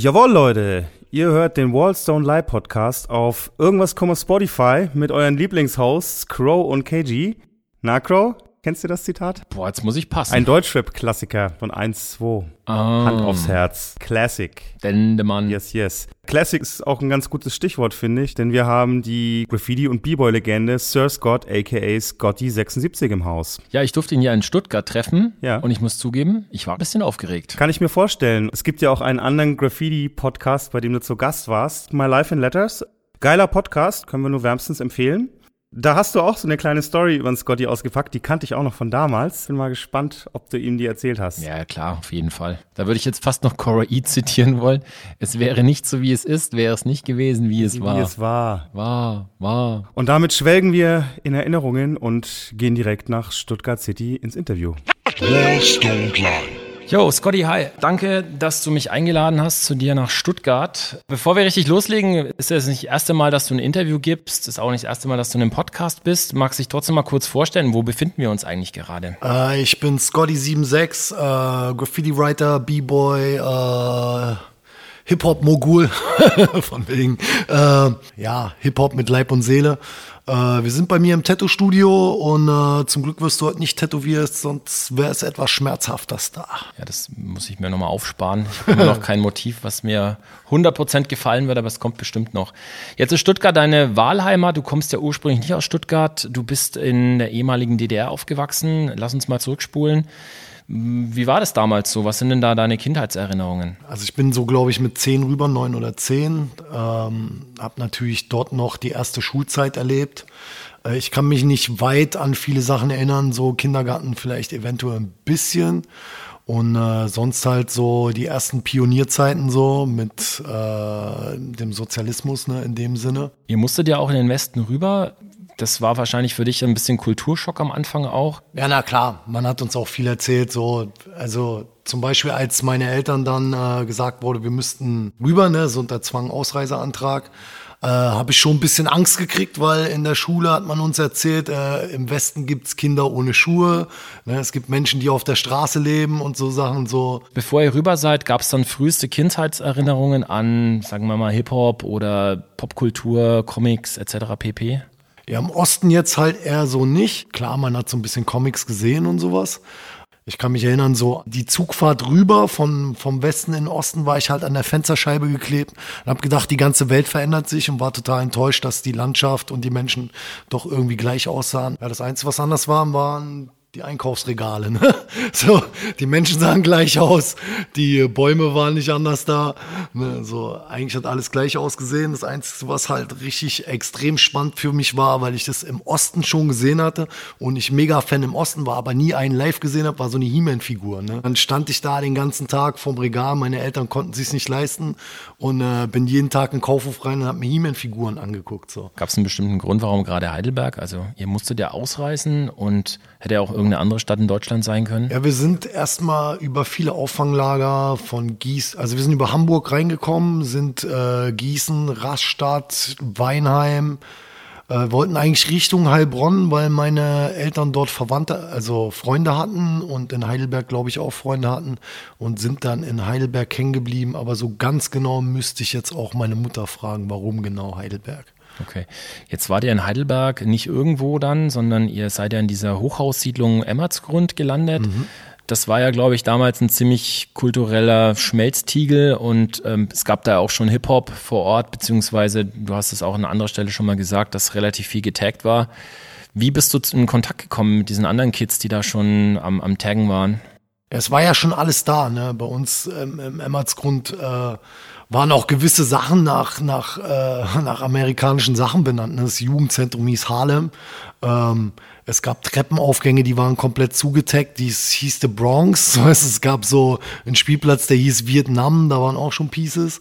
Jawohl, Leute. Ihr hört den Wallstone Live Podcast auf irgendwas Spotify mit euren Lieblingshosts Crow und KG. Na, Crow? Kennst du das Zitat? Boah, jetzt muss ich passen. Ein Deutschrap-Klassiker von 1, 2. Ah. Hand aufs Herz. Classic. Dendemann. Yes, yes. Classic ist auch ein ganz gutes Stichwort, finde ich, denn wir haben die Graffiti- und B-Boy-Legende Sir Scott, aka Scotty76 im Haus. Ja, ich durfte ihn ja in Stuttgart treffen. Ja. Und ich muss zugeben, ich war ein bisschen aufgeregt. Kann ich mir vorstellen. Es gibt ja auch einen anderen Graffiti-Podcast, bei dem du zu Gast warst. My Life in Letters. Geiler Podcast, können wir nur wärmstens empfehlen. Da hast du auch so eine kleine Story über den Scotty ausgepackt, die kannte ich auch noch von damals. Bin mal gespannt, ob du ihm die erzählt hast. Ja, klar, auf jeden Fall. Da würde ich jetzt fast noch Cora E zitieren wollen. Es wäre nicht so, wie es ist, wäre es nicht gewesen, wie es Wie war. es war. War, war. Und damit schwelgen wir in Erinnerungen und gehen direkt nach Stuttgart City ins Interview. Live. Yo, Scotty, hi. Danke, dass du mich eingeladen hast zu dir nach Stuttgart. Bevor wir richtig loslegen, ist es nicht das erste Mal, dass du ein Interview gibst. Ist auch nicht das erste Mal, dass du in einem Podcast bist. Magst du dich trotzdem mal kurz vorstellen, wo befinden wir uns eigentlich gerade? Äh, ich bin Scotty76, äh, Graffiti-Writer, B-Boy, äh, Hip-Hop-Mogul, von wegen, äh, ja, Hip-Hop mit Leib und Seele. Äh, wir sind bei mir im Tattoo-Studio und äh, zum Glück wirst du heute nicht tätowiert, sonst wäre es etwas schmerzhaftes da. Ja, das muss ich mir nochmal aufsparen. Ich habe immer noch kein Motiv, was mir 100% gefallen wird, aber es kommt bestimmt noch. Jetzt ist Stuttgart deine Wahlheimat. Du kommst ja ursprünglich nicht aus Stuttgart. Du bist in der ehemaligen DDR aufgewachsen. Lass uns mal zurückspulen. Wie war das damals so? Was sind denn da deine Kindheitserinnerungen? Also ich bin so, glaube ich, mit zehn rüber, neun oder zehn. Ähm, habe natürlich dort noch die erste Schulzeit erlebt. Äh, ich kann mich nicht weit an viele Sachen erinnern, so Kindergarten vielleicht eventuell ein bisschen. Und äh, sonst halt so die ersten Pionierzeiten so mit äh, dem Sozialismus ne, in dem Sinne. Ihr musstet ja auch in den Westen rüber. Das war wahrscheinlich für dich ein bisschen Kulturschock am Anfang auch. Ja, na klar, man hat uns auch viel erzählt. So, also zum Beispiel, als meine Eltern dann äh, gesagt wurde, wir müssten rüber, ne, so unter Zwang Ausreiseantrag, äh, habe ich schon ein bisschen Angst gekriegt, weil in der Schule hat man uns erzählt, äh, im Westen gibt's Kinder ohne Schuhe, ne, es gibt Menschen, die auf der Straße leben und so Sachen so. Bevor ihr rüber seid, gab es dann früheste Kindheitserinnerungen an, sagen wir mal, Hip-Hop oder Popkultur, Comics etc. pp? Ja, im Osten jetzt halt eher so nicht. Klar, man hat so ein bisschen Comics gesehen und sowas. Ich kann mich erinnern, so die Zugfahrt rüber von, vom Westen in den Osten war ich halt an der Fensterscheibe geklebt und habe gedacht, die ganze Welt verändert sich und war total enttäuscht, dass die Landschaft und die Menschen doch irgendwie gleich aussahen. Ja, das Einzige, was anders war, waren die Einkaufsregale. Ne? So, die Menschen sahen gleich aus, die Bäume waren nicht anders da. Ne? So, eigentlich hat alles gleich ausgesehen. Das Einzige, was halt richtig extrem spannend für mich war, weil ich das im Osten schon gesehen hatte und ich mega Fan im Osten war, aber nie einen live gesehen habe, war so eine He-Man-Figur. Ne? Dann stand ich da den ganzen Tag vorm Regal, meine Eltern konnten sich nicht leisten und äh, bin jeden Tag in Kaufhof rein und habe mir He-Man-Figuren angeguckt. So. Gab es einen bestimmten Grund, warum gerade Heidelberg? Also ihr musstet ja ausreisen und hätte ja auch irgendeine andere Stadt in Deutschland sein können? Ja, wir sind erstmal über viele Auffanglager von Gießen, also wir sind über Hamburg reingekommen, sind äh, Gießen, Rastatt, Weinheim, äh, wollten eigentlich Richtung Heilbronn, weil meine Eltern dort Verwandte, also Freunde hatten und in Heidelberg, glaube ich, auch Freunde hatten und sind dann in Heidelberg hängen geblieben. Aber so ganz genau müsste ich jetzt auch meine Mutter fragen, warum genau Heidelberg. Okay. Jetzt wart ihr in Heidelberg nicht irgendwo dann, sondern ihr seid ja in dieser Hochhaussiedlung Emmertsgrund gelandet. Das war ja, glaube ich, damals ein ziemlich kultureller Schmelztiegel und ähm, es gab da auch schon Hip-Hop vor Ort, beziehungsweise du hast es auch an anderer Stelle schon mal gesagt, dass relativ viel getaggt war. Wie bist du in Kontakt gekommen mit diesen anderen Kids, die da schon am, am Taggen waren? Es war ja schon alles da, ne? Bei uns ähm, im Emmertsgrund äh, waren auch gewisse Sachen nach, nach, äh, nach amerikanischen Sachen benannt. ne? Das Jugendzentrum hieß Harlem. Ähm, es gab Treppenaufgänge, die waren komplett zugetaggt. Dies hieß The Bronx. Es gab so einen Spielplatz, der hieß Vietnam. Da waren auch schon Pieces.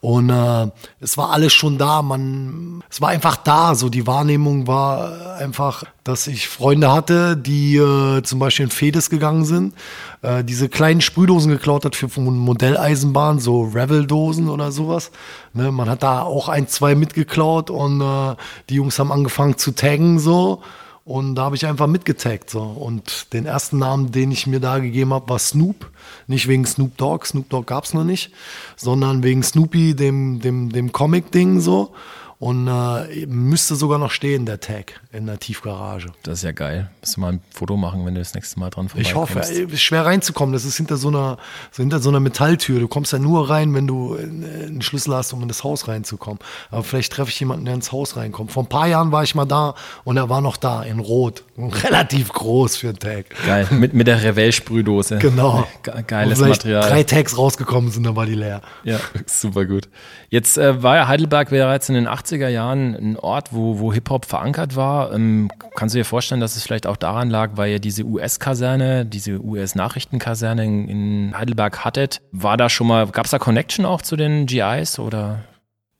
Und äh, es war alles schon da. Man, es war einfach da. So die Wahrnehmung war einfach, dass ich Freunde hatte, die äh, zum Beispiel in Fedes gegangen sind, äh, diese kleinen Sprühdosen geklaut hat für Modelleisenbahn, so Revel-Dosen oder sowas. Ne, man hat da auch ein, zwei mitgeklaut und äh, die Jungs haben angefangen zu taggen so. Und da habe ich einfach mitgetaggt. So. Und den ersten Namen, den ich mir da gegeben habe, war Snoop. Nicht wegen Snoop Dogg, Snoop Dogg gab es noch nicht, sondern wegen Snoopy, dem, dem, dem Comic-Ding so. Und äh, müsste sogar noch stehen, der Tag in der Tiefgarage. Das ist ja geil. Müsst du mal ein Foto machen, wenn du das nächste Mal dran vorbeikommst. Ich hoffe, es ist schwer reinzukommen. Das ist hinter so einer, so hinter so einer Metalltür. Du kommst ja nur rein, wenn du einen Schlüssel hast, um in das Haus reinzukommen. Aber vielleicht treffe ich jemanden, der ins Haus reinkommt. Vor ein paar Jahren war ich mal da und er war noch da, in Rot. Relativ groß für einen Tag. Geil, mit, mit der Revell-Sprühdose. Genau. Geiles Material. Drei Tags rausgekommen sind, dann war die leer. Ja, super gut. Jetzt äh, war ja Heidelberg bereits in den 80 80er Jahren ein Ort, wo, wo Hip-Hop verankert war. Ähm, kannst du dir vorstellen, dass es vielleicht auch daran lag, weil ihr diese US-Kaserne, diese US-Nachrichtenkaserne in, in Heidelberg hattet? War da schon mal, gab es da Connection auch zu den GIs oder?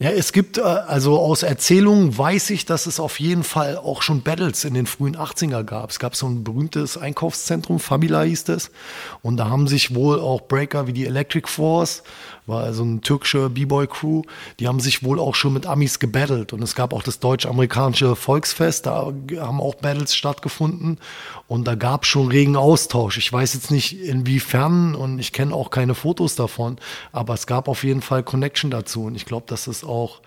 Ja, es gibt, äh, also aus Erzählungen weiß ich, dass es auf jeden Fall auch schon Battles in den frühen 80er gab. Es gab so ein berühmtes Einkaufszentrum, Fabila hieß es. Und da haben sich wohl auch Breaker wie die Electric Force war also eine türkische B-Boy-Crew, die haben sich wohl auch schon mit Amis gebattelt. Und es gab auch das deutsch-amerikanische Volksfest, da haben auch Battles stattgefunden. Und da gab es schon regen Austausch. Ich weiß jetzt nicht inwiefern und ich kenne auch keine Fotos davon, aber es gab auf jeden Fall Connection dazu. Und ich glaube, dass es auch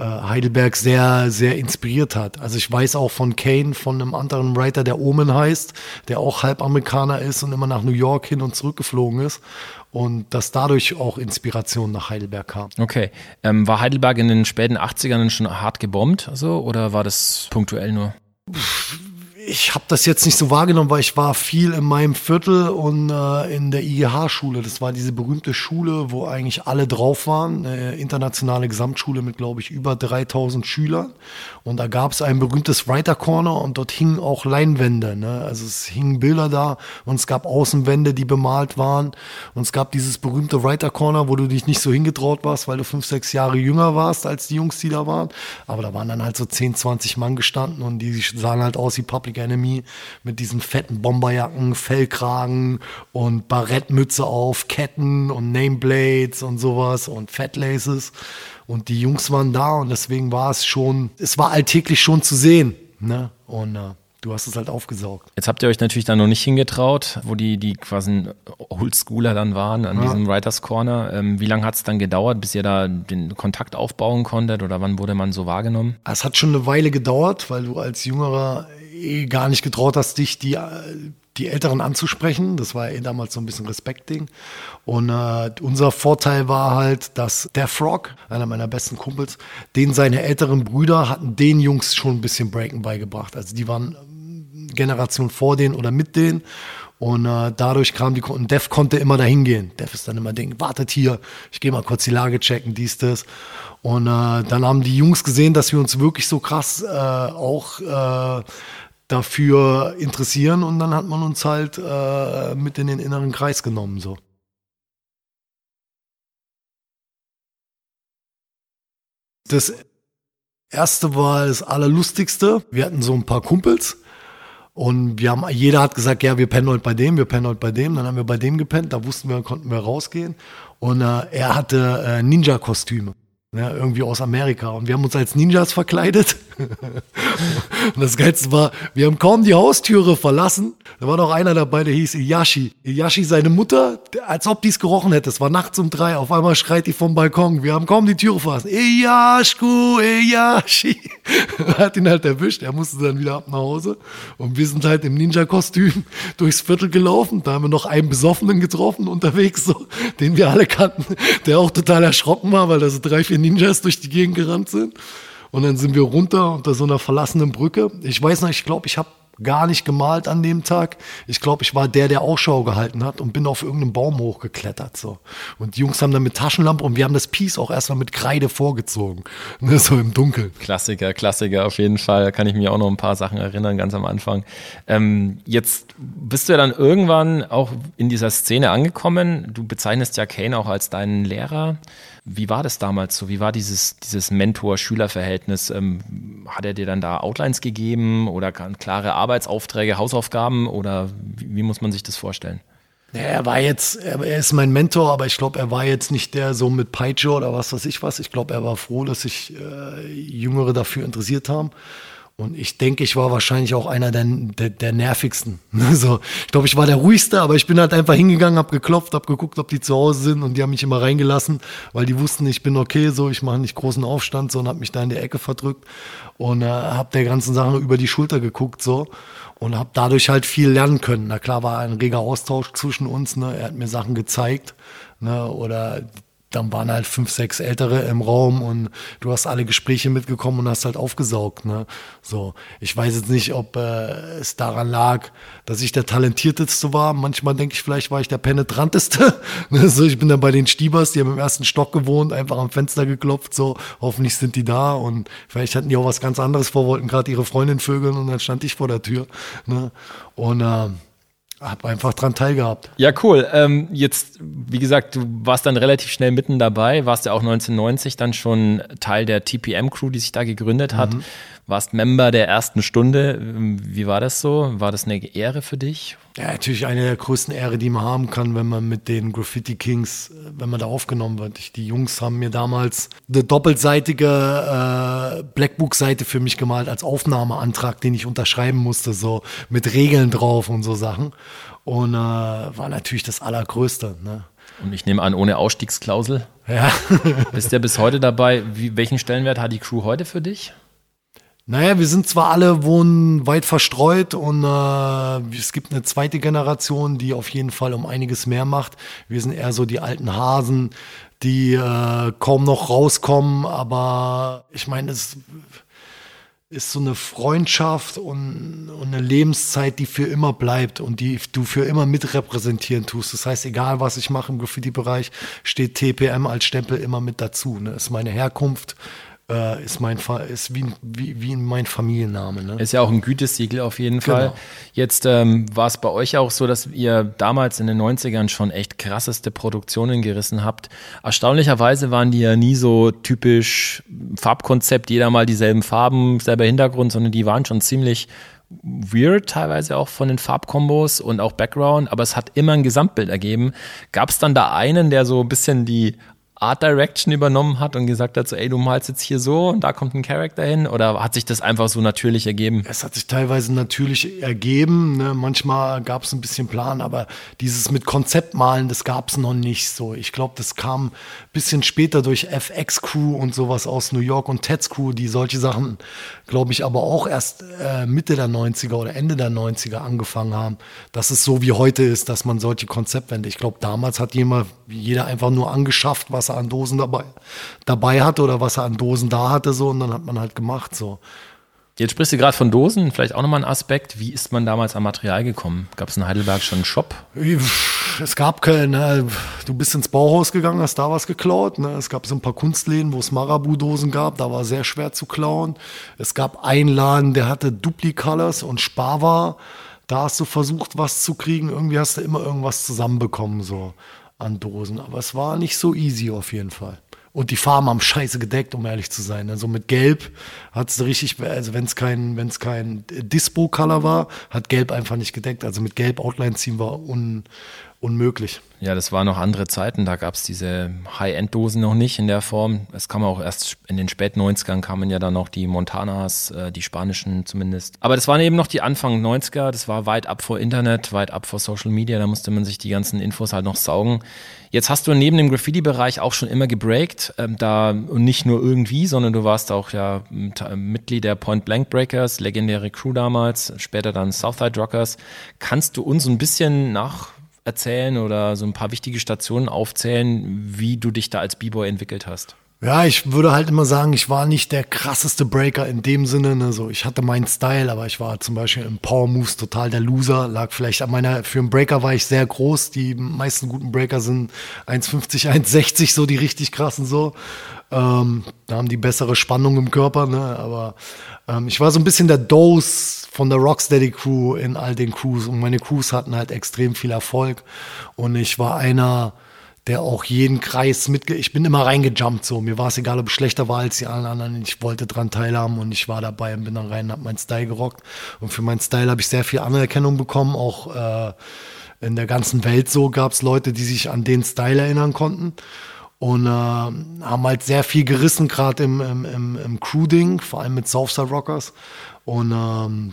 Heidelberg sehr, sehr inspiriert hat. Also ich weiß auch von Kane, von einem anderen Writer, der Omen heißt, der auch halb Amerikaner ist und immer nach New York hin und zurück geflogen ist. Und dass dadurch auch Inspiration nach Heidelberg kam. Okay. Ähm, war Heidelberg in den späten 80ern schon hart gebombt, also, oder war das punktuell nur? Ich habe das jetzt nicht so wahrgenommen, weil ich war viel in meinem Viertel und äh, in der IGH-Schule. Das war diese berühmte Schule, wo eigentlich alle drauf waren. Eine internationale Gesamtschule mit, glaube ich, über 3000 Schülern. Und da gab es ein berühmtes Writer Corner und dort hingen auch Leinwände. Ne? Also es hingen Bilder da und es gab Außenwände, die bemalt waren. Und es gab dieses berühmte Writer Corner, wo du dich nicht so hingetraut warst, weil du fünf, sechs Jahre jünger warst als die Jungs, die da waren. Aber da waren dann halt so 10, 20 Mann gestanden und die sahen halt aus wie Public Public Enemy mit diesen fetten Bomberjacken, Fellkragen und Barrettmütze auf, Ketten und Nameblades und sowas und Fatlaces. Und die Jungs waren da und deswegen war es schon, es war alltäglich schon zu sehen. Ne? Und äh, du hast es halt aufgesaugt. Jetzt habt ihr euch natürlich da noch nicht hingetraut, wo die, die quasi Oldschooler dann waren an ja. diesem Writers Corner. Ähm, wie lange hat es dann gedauert, bis ihr da den Kontakt aufbauen konntet oder wann wurde man so wahrgenommen? Es hat schon eine Weile gedauert, weil du als jüngerer eh gar nicht getraut hast, dich die, die Älteren anzusprechen. Das war eh damals so ein bisschen Respektding. Und äh, unser Vorteil war halt, dass der Frog, einer meiner besten Kumpels, den seine älteren Brüder hatten den Jungs schon ein bisschen Breaken beigebracht. Also die waren Generation vor denen oder mit denen. Und äh, dadurch kam die, und Dev konnte immer dahin gehen. Dev ist dann immer denken, wartet hier, ich gehe mal kurz die Lage checken, dies, das. Und äh, dann haben die Jungs gesehen, dass wir uns wirklich so krass äh, auch äh, dafür interessieren und dann hat man uns halt äh, mit in den inneren Kreis genommen so. Das erste war das allerlustigste. Wir hatten so ein paar Kumpels und wir haben, jeder hat gesagt, ja, wir pennen heute bei dem, wir pennen heute bei dem. Dann haben wir bei dem gepennt, da wussten wir, konnten wir rausgehen. Und äh, er hatte äh, Ninja-Kostüme ja, ne, irgendwie aus Amerika. Und wir haben uns als Ninjas verkleidet. und das Geilste war, wir haben kaum die Haustüre verlassen. Da war noch einer dabei, der hieß Iyashi. Iyashi, seine Mutter, als ob die es gerochen hätte. Es war nachts um drei. Auf einmal schreit die vom Balkon. Wir haben kaum die Türe verlassen. Iyashku, Iyashi. Hat ihn halt erwischt. Er musste dann wieder ab nach Hause. Und wir sind halt im Ninja-Kostüm durchs Viertel gelaufen. Da haben wir noch einen Besoffenen getroffen unterwegs, so, den wir alle kannten, der auch total erschrocken war, weil da so drei, vier Ninjas durch die Gegend gerannt sind. Und dann sind wir runter unter so einer verlassenen Brücke. Ich weiß noch, ich glaube, ich habe gar nicht gemalt an dem Tag. Ich glaube, ich war der, der Ausschau gehalten hat und bin auf irgendeinem Baum hochgeklettert. So. Und die Jungs haben dann mit Taschenlampe und wir haben das Piece auch erstmal mit Kreide vorgezogen. Ne, so im Dunkeln. Klassiker, Klassiker auf jeden Fall. Da kann ich mir auch noch ein paar Sachen erinnern, ganz am Anfang. Ähm, jetzt bist du ja dann irgendwann auch in dieser Szene angekommen. Du bezeichnest ja Kane auch als deinen Lehrer. Wie war das damals so? Wie war dieses, dieses Mentor-Schüler-Verhältnis? Ähm, hat er dir dann da Outlines gegeben oder klare Arbeitsaufträge, Hausaufgaben oder wie, wie muss man sich das vorstellen? Er war jetzt, er ist mein Mentor, aber ich glaube, er war jetzt nicht der so mit Peitsche oder was weiß ich was. Ich glaube, er war froh, dass sich äh, Jüngere dafür interessiert haben. Und ich denke, ich war wahrscheinlich auch einer der, der, der nervigsten. So, ich glaube, ich war der ruhigste, aber ich bin halt einfach hingegangen, habe geklopft, habe geguckt, ob die zu Hause sind und die haben mich immer reingelassen, weil die wussten, ich bin okay, so, ich mache nicht großen Aufstand, sondern habe mich da in die Ecke verdrückt und äh, habe der ganzen Sache über die Schulter geguckt, so und habe dadurch halt viel lernen können. Na klar war ein reger Austausch zwischen uns, ne? Er hat mir Sachen gezeigt, ne? Oder dann waren halt fünf, sechs Ältere im Raum und du hast alle Gespräche mitgekommen und hast halt aufgesaugt. Ne? So, ich weiß jetzt nicht, ob äh, es daran lag, dass ich der talentierteste war. Manchmal denke ich, vielleicht war ich der penetranteste. Ne? so, ich bin dann bei den Stiebers, die haben im ersten Stock gewohnt, einfach am Fenster geklopft. So, hoffentlich sind die da und vielleicht hatten die auch was ganz anderes vor, wollten gerade ihre Freundin vögeln und dann stand ich vor der Tür. Ne? Und äh, habe einfach dran teilgehabt. Ja, cool. Ähm, jetzt, wie gesagt, du warst dann relativ schnell mitten dabei, warst ja auch 1990 dann schon Teil der TPM-Crew, die sich da gegründet hat. Mhm warst Member der ersten Stunde. Wie war das so? War das eine Ehre für dich? Ja, natürlich eine der größten Ehre, die man haben kann, wenn man mit den Graffiti Kings, wenn man da aufgenommen wird. Ich, die Jungs haben mir damals eine doppelseitige äh, Blackbook-Seite für mich gemalt als Aufnahmeantrag, den ich unterschreiben musste, so mit Regeln drauf und so Sachen. Und äh, war natürlich das Allergrößte. Ne? Und ich nehme an, ohne Ausstiegsklausel. Ja. Bist ja bis heute dabei. Wie, welchen Stellenwert hat die Crew heute für dich? Naja, wir sind zwar alle wohnen weit verstreut und äh, es gibt eine zweite Generation, die auf jeden Fall um einiges mehr macht. Wir sind eher so die alten Hasen, die äh, kaum noch rauskommen, aber ich meine, es ist so eine Freundschaft und, und, eine Lebenszeit, die für immer bleibt und die du für immer mitrepräsentieren tust. Das heißt, egal was ich mache im Graffiti-Bereich, steht TPM als Stempel immer mit dazu. Ne? Ist meine Herkunft, äh, ist mein ist wie, wie, wie mein Familienname. Ne? Ist ja auch ein Gütesiegel auf jeden Fall. Genau. Jetzt ähm, war es bei euch auch so, dass ihr damals in den 90ern schon echt krasseste Produktionen gerissen habt. Erstaunlicherweise waren die ja nie so typisch Farbkonzept, jeder mal dieselben Farben, selber Hintergrund, sondern die waren schon ziemlich weird teilweise auch von den Farbkombos und auch Background, aber es hat immer ein Gesamtbild ergeben. Gab es dann da einen, der so ein bisschen die Art Direction übernommen hat und gesagt hat, so, ey, du malst jetzt hier so und da kommt ein Charakter hin? Oder hat sich das einfach so natürlich ergeben? Es hat sich teilweise natürlich ergeben. Ne? Manchmal gab es ein bisschen Plan, aber dieses mit Konzeptmalen, das gab es noch nicht so. Ich glaube, das kam ein bisschen später durch FX Crew und sowas aus New York und Ted's Crew, die solche Sachen, glaube ich, aber auch erst äh, Mitte der 90er oder Ende der 90er angefangen haben. Dass es so wie heute ist, dass man solche Konzeptwände, ich glaube, damals hat jemand, jeder einfach nur angeschafft, was an Dosen dabei, dabei hatte oder was er an Dosen da hatte, so, und dann hat man halt gemacht, so. Jetzt sprichst du gerade von Dosen, vielleicht auch nochmal ein Aspekt. Wie ist man damals am Material gekommen? Gab es in Heidelberg schon einen Shop? Es gab keinen. Ne? Du bist ins Bauhaus gegangen, hast da was geklaut. Ne? Es gab so ein paar Kunstläden, wo es Marabu-Dosen gab. Da war sehr schwer zu klauen. Es gab einen Laden, der hatte Duplicolors und Sparwar. Da hast du versucht, was zu kriegen. Irgendwie hast du immer irgendwas zusammenbekommen. So an Dosen. Aber es war nicht so easy auf jeden Fall. Und die Farben haben scheiße gedeckt, um ehrlich zu sein. Also mit Gelb hat es richtig, also wenn es kein, wenn es kein Dispo-Color war, hat Gelb einfach nicht gedeckt. Also mit Gelb Outline ziehen war un, unmöglich. Ja, das waren noch andere Zeiten. Da gab es diese High-End-Dosen noch nicht in der Form. Es kam auch erst in den späten 90ern kamen ja dann noch die Montanas, äh, die spanischen zumindest. Aber das waren eben noch die Anfang 90er. Das war weit ab vor Internet, weit ab vor Social Media. Da musste man sich die ganzen Infos halt noch saugen. Jetzt hast du neben dem Graffiti-Bereich auch schon immer gebreakt. Ähm, da und nicht nur irgendwie, sondern du warst auch ja Mitglied der Point Blank Breakers, legendäre Crew damals, später dann Southside Rockers. Kannst du uns ein bisschen nach erzählen oder so ein paar wichtige Stationen aufzählen, wie du dich da als B-Boy entwickelt hast? Ja, ich würde halt immer sagen, ich war nicht der krasseste Breaker in dem Sinne. Ne? So, ich hatte meinen Style, aber ich war zum Beispiel im Power Moves total der Loser. Lag vielleicht an meiner, für einen Breaker war ich sehr groß. Die meisten guten Breaker sind 1,50, 1,60, so die richtig krassen so. Ähm, da haben die bessere Spannung im Körper, ne? Aber ähm, ich war so ein bisschen der Dose von der Rocksteady Crew in all den Crews und meine Crews hatten halt extrem viel Erfolg und ich war einer, der auch jeden Kreis mitge... Ich bin immer reingejumpt so. Mir war es egal, ob ich schlechter war als die anderen. Ich wollte dran teilhaben und ich war dabei und bin dann rein und hab meinen Style gerockt. Und für meinen Style habe ich sehr viel Anerkennung bekommen. Auch äh, in der ganzen Welt so gab es Leute, die sich an den Style erinnern konnten. und äh, haben halt sehr viel gerissen, gerade im, im, im, im Crew-Ding, vor allem mit Southside Rockers. Und ähm,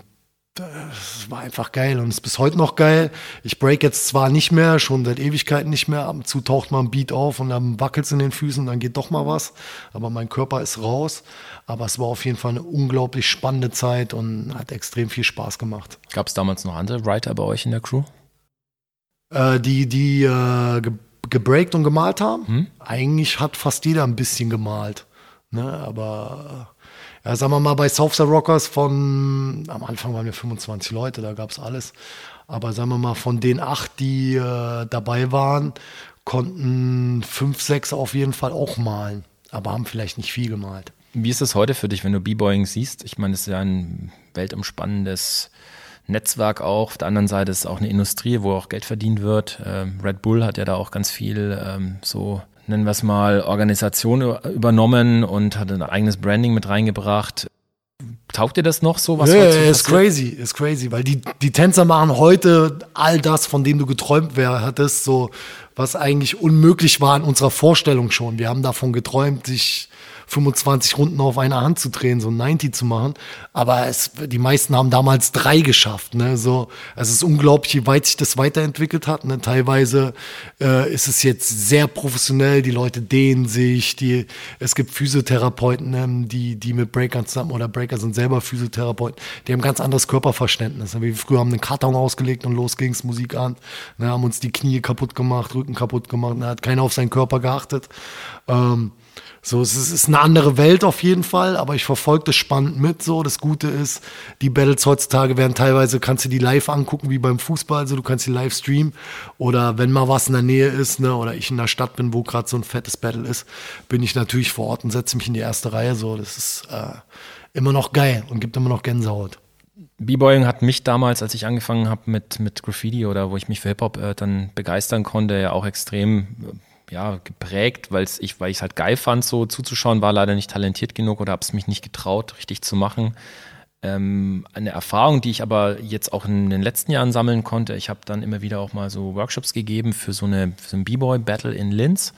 das war einfach geil und ist bis heute noch geil. Ich break jetzt zwar nicht mehr, schon seit Ewigkeiten nicht mehr. Ab und zu taucht mal ein Beat auf und dann wackelt es in den Füßen und dann geht doch mal was. Aber mein Körper ist raus. Aber es war auf jeden Fall eine unglaublich spannende Zeit und hat extrem viel Spaß gemacht. Gab es damals noch andere Writer bei euch in der Crew? Äh, die die äh, ge gebreakt und gemalt haben. Hm? Eigentlich hat fast jeder ein bisschen gemalt. Ne? Aber ja, sagen wir mal, bei Southside Rockers von, am Anfang waren wir 25 Leute, da gab es alles. Aber sagen wir mal, von den acht, die äh, dabei waren, konnten fünf, sechs auf jeden Fall auch malen, aber haben vielleicht nicht viel gemalt. Wie ist es heute für dich, wenn du B-Boying siehst? Ich meine, es ist ja ein weltumspannendes Netzwerk auch. Auf der anderen Seite ist es auch eine Industrie, wo auch Geld verdient wird. Ähm, Red Bull hat ja da auch ganz viel ähm, so nennen wir es mal, Organisation übernommen und hat ein eigenes Branding mit reingebracht. Taugt dir das noch so? Was ja, ist crazy, ist crazy, weil die, die Tänzer machen heute all das, von dem du geträumt wär, hattest, so was eigentlich unmöglich war in unserer Vorstellung schon. Wir haben davon geträumt, sich 25 Runden auf einer Hand zu drehen, so ein 90 zu machen. Aber es, die meisten haben damals drei geschafft. Ne? So, es ist unglaublich, wie weit sich das weiterentwickelt hat. Ne? Teilweise äh, ist es jetzt sehr professionell, die Leute dehnen sich, die, es gibt Physiotherapeuten, ne? die, die mit Breakern zusammen oder Breaker sind selber Physiotherapeuten, die haben ganz anderes Körperverständnis. Ne? Wir früher haben einen Karton ausgelegt und los ging's Musik an, ne? haben uns die Knie kaputt gemacht, Rücken kaputt gemacht, ne? hat keiner auf seinen Körper geachtet. Ähm, so, es ist, eine andere Welt auf jeden Fall, aber ich verfolge das spannend mit. So, das Gute ist, die Battles heutzutage werden teilweise, kannst du die live angucken, wie beim Fußball, also du kannst die live streamen. Oder wenn mal was in der Nähe ist, ne, oder ich in der Stadt bin, wo gerade so ein fettes Battle ist, bin ich natürlich vor Ort und setze mich in die erste Reihe. So, das ist äh, immer noch geil und gibt immer noch Gänsehaut. B-Boying hat mich damals, als ich angefangen habe mit, mit Graffiti oder wo ich mich für Hip-Hop äh, dann begeistern konnte, ja auch extrem ja, geprägt, weil ich, weil es halt geil fand, so zuzuschauen, war leider nicht talentiert genug oder habe es mich nicht getraut, richtig zu machen. Ähm, eine Erfahrung, die ich aber jetzt auch in den letzten Jahren sammeln konnte. Ich habe dann immer wieder auch mal so Workshops gegeben für so, eine, für so ein B-Boy-Battle in Linz.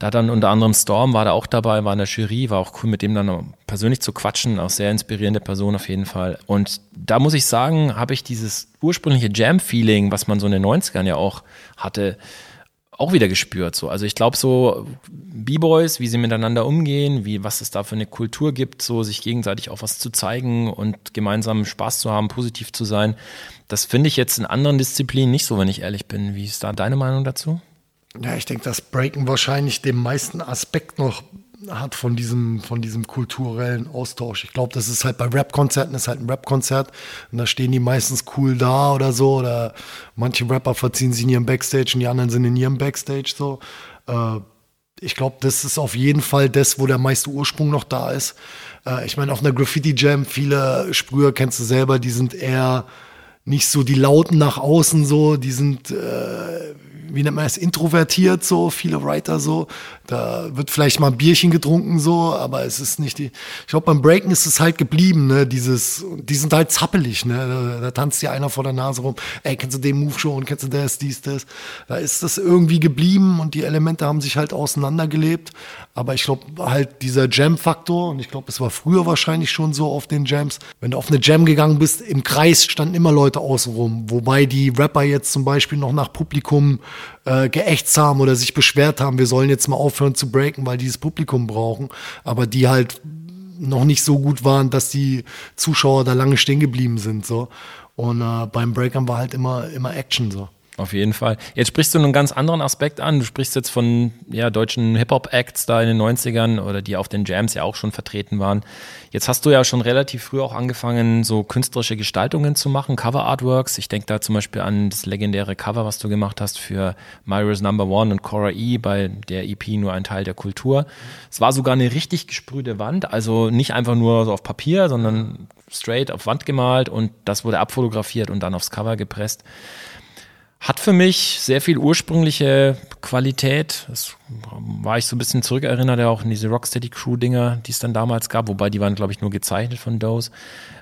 Da dann unter anderem Storm war da auch dabei, war in der Jury, war auch cool mit dem dann persönlich zu quatschen, auch sehr inspirierende Person auf jeden Fall. Und da muss ich sagen, habe ich dieses ursprüngliche Jam-Feeling, was man so in den 90ern ja auch hatte, auch wieder gespürt. So. Also ich glaube, so B-Boys, wie sie miteinander umgehen, wie was es da für eine Kultur gibt, so sich gegenseitig auch was zu zeigen und gemeinsam Spaß zu haben, positiv zu sein, das finde ich jetzt in anderen Disziplinen nicht so, wenn ich ehrlich bin. Wie ist da deine Meinung dazu? Ja, ich denke, dass Breaken wahrscheinlich den meisten Aspekt noch hat von diesem, von diesem kulturellen Austausch. Ich glaube, das ist halt bei Rap-Konzerten, ist halt ein Rap-Konzert und da stehen die meistens cool da oder so oder manche Rapper verziehen sich in ihrem Backstage und die anderen sind in ihrem Backstage so. Äh, ich glaube, das ist auf jeden Fall das, wo der meiste Ursprung noch da ist. Äh, ich meine, auf einer Graffiti-Jam, viele Sprüher kennst du selber, die sind eher nicht so die Lauten nach außen so, die sind äh, wie nennt man das, introvertiert so, viele Writer so. Da wird vielleicht mal ein Bierchen getrunken so, aber es ist nicht die. Ich glaube, beim Breaken ist es halt geblieben, ne? Dieses, die sind halt zappelig, ne? Da, da tanzt ja einer vor der Nase rum. Ey, kennst du den Move schon? Kennst du das, dies, das? Da ist das irgendwie geblieben und die Elemente haben sich halt auseinandergelebt. Aber ich glaube halt dieser Jam-Faktor, und ich glaube, es war früher wahrscheinlich schon so auf den Jams, wenn du auf eine Jam gegangen bist, im Kreis standen immer Leute außenrum. Wobei die Rapper jetzt zum Beispiel noch nach Publikum äh, geächtzt haben oder sich beschwert haben, wir sollen jetzt mal aufhören zu breaken, weil die das Publikum brauchen. Aber die halt noch nicht so gut waren, dass die Zuschauer da lange stehen geblieben sind. So. Und äh, beim Breakern war halt immer, immer Action so. Auf jeden Fall. Jetzt sprichst du einen ganz anderen Aspekt an. Du sprichst jetzt von ja, deutschen Hip-Hop-Acts da in den 90ern oder die auf den Jams ja auch schon vertreten waren. Jetzt hast du ja schon relativ früh auch angefangen, so künstlerische Gestaltungen zu machen, Cover-Artworks. Ich denke da zum Beispiel an das legendäre Cover, was du gemacht hast für Myra's Number One und Cora E bei der EP Nur ein Teil der Kultur. Es war sogar eine richtig gesprühte Wand, also nicht einfach nur so auf Papier, sondern straight auf Wand gemalt und das wurde abfotografiert und dann aufs Cover gepresst. Hat für mich sehr viel ursprüngliche Qualität. Das war ich so ein bisschen zurückerinnert, ja auch in diese Rocksteady Crew-Dinger, die es dann damals gab, wobei die waren, glaube ich, nur gezeichnet von Dose.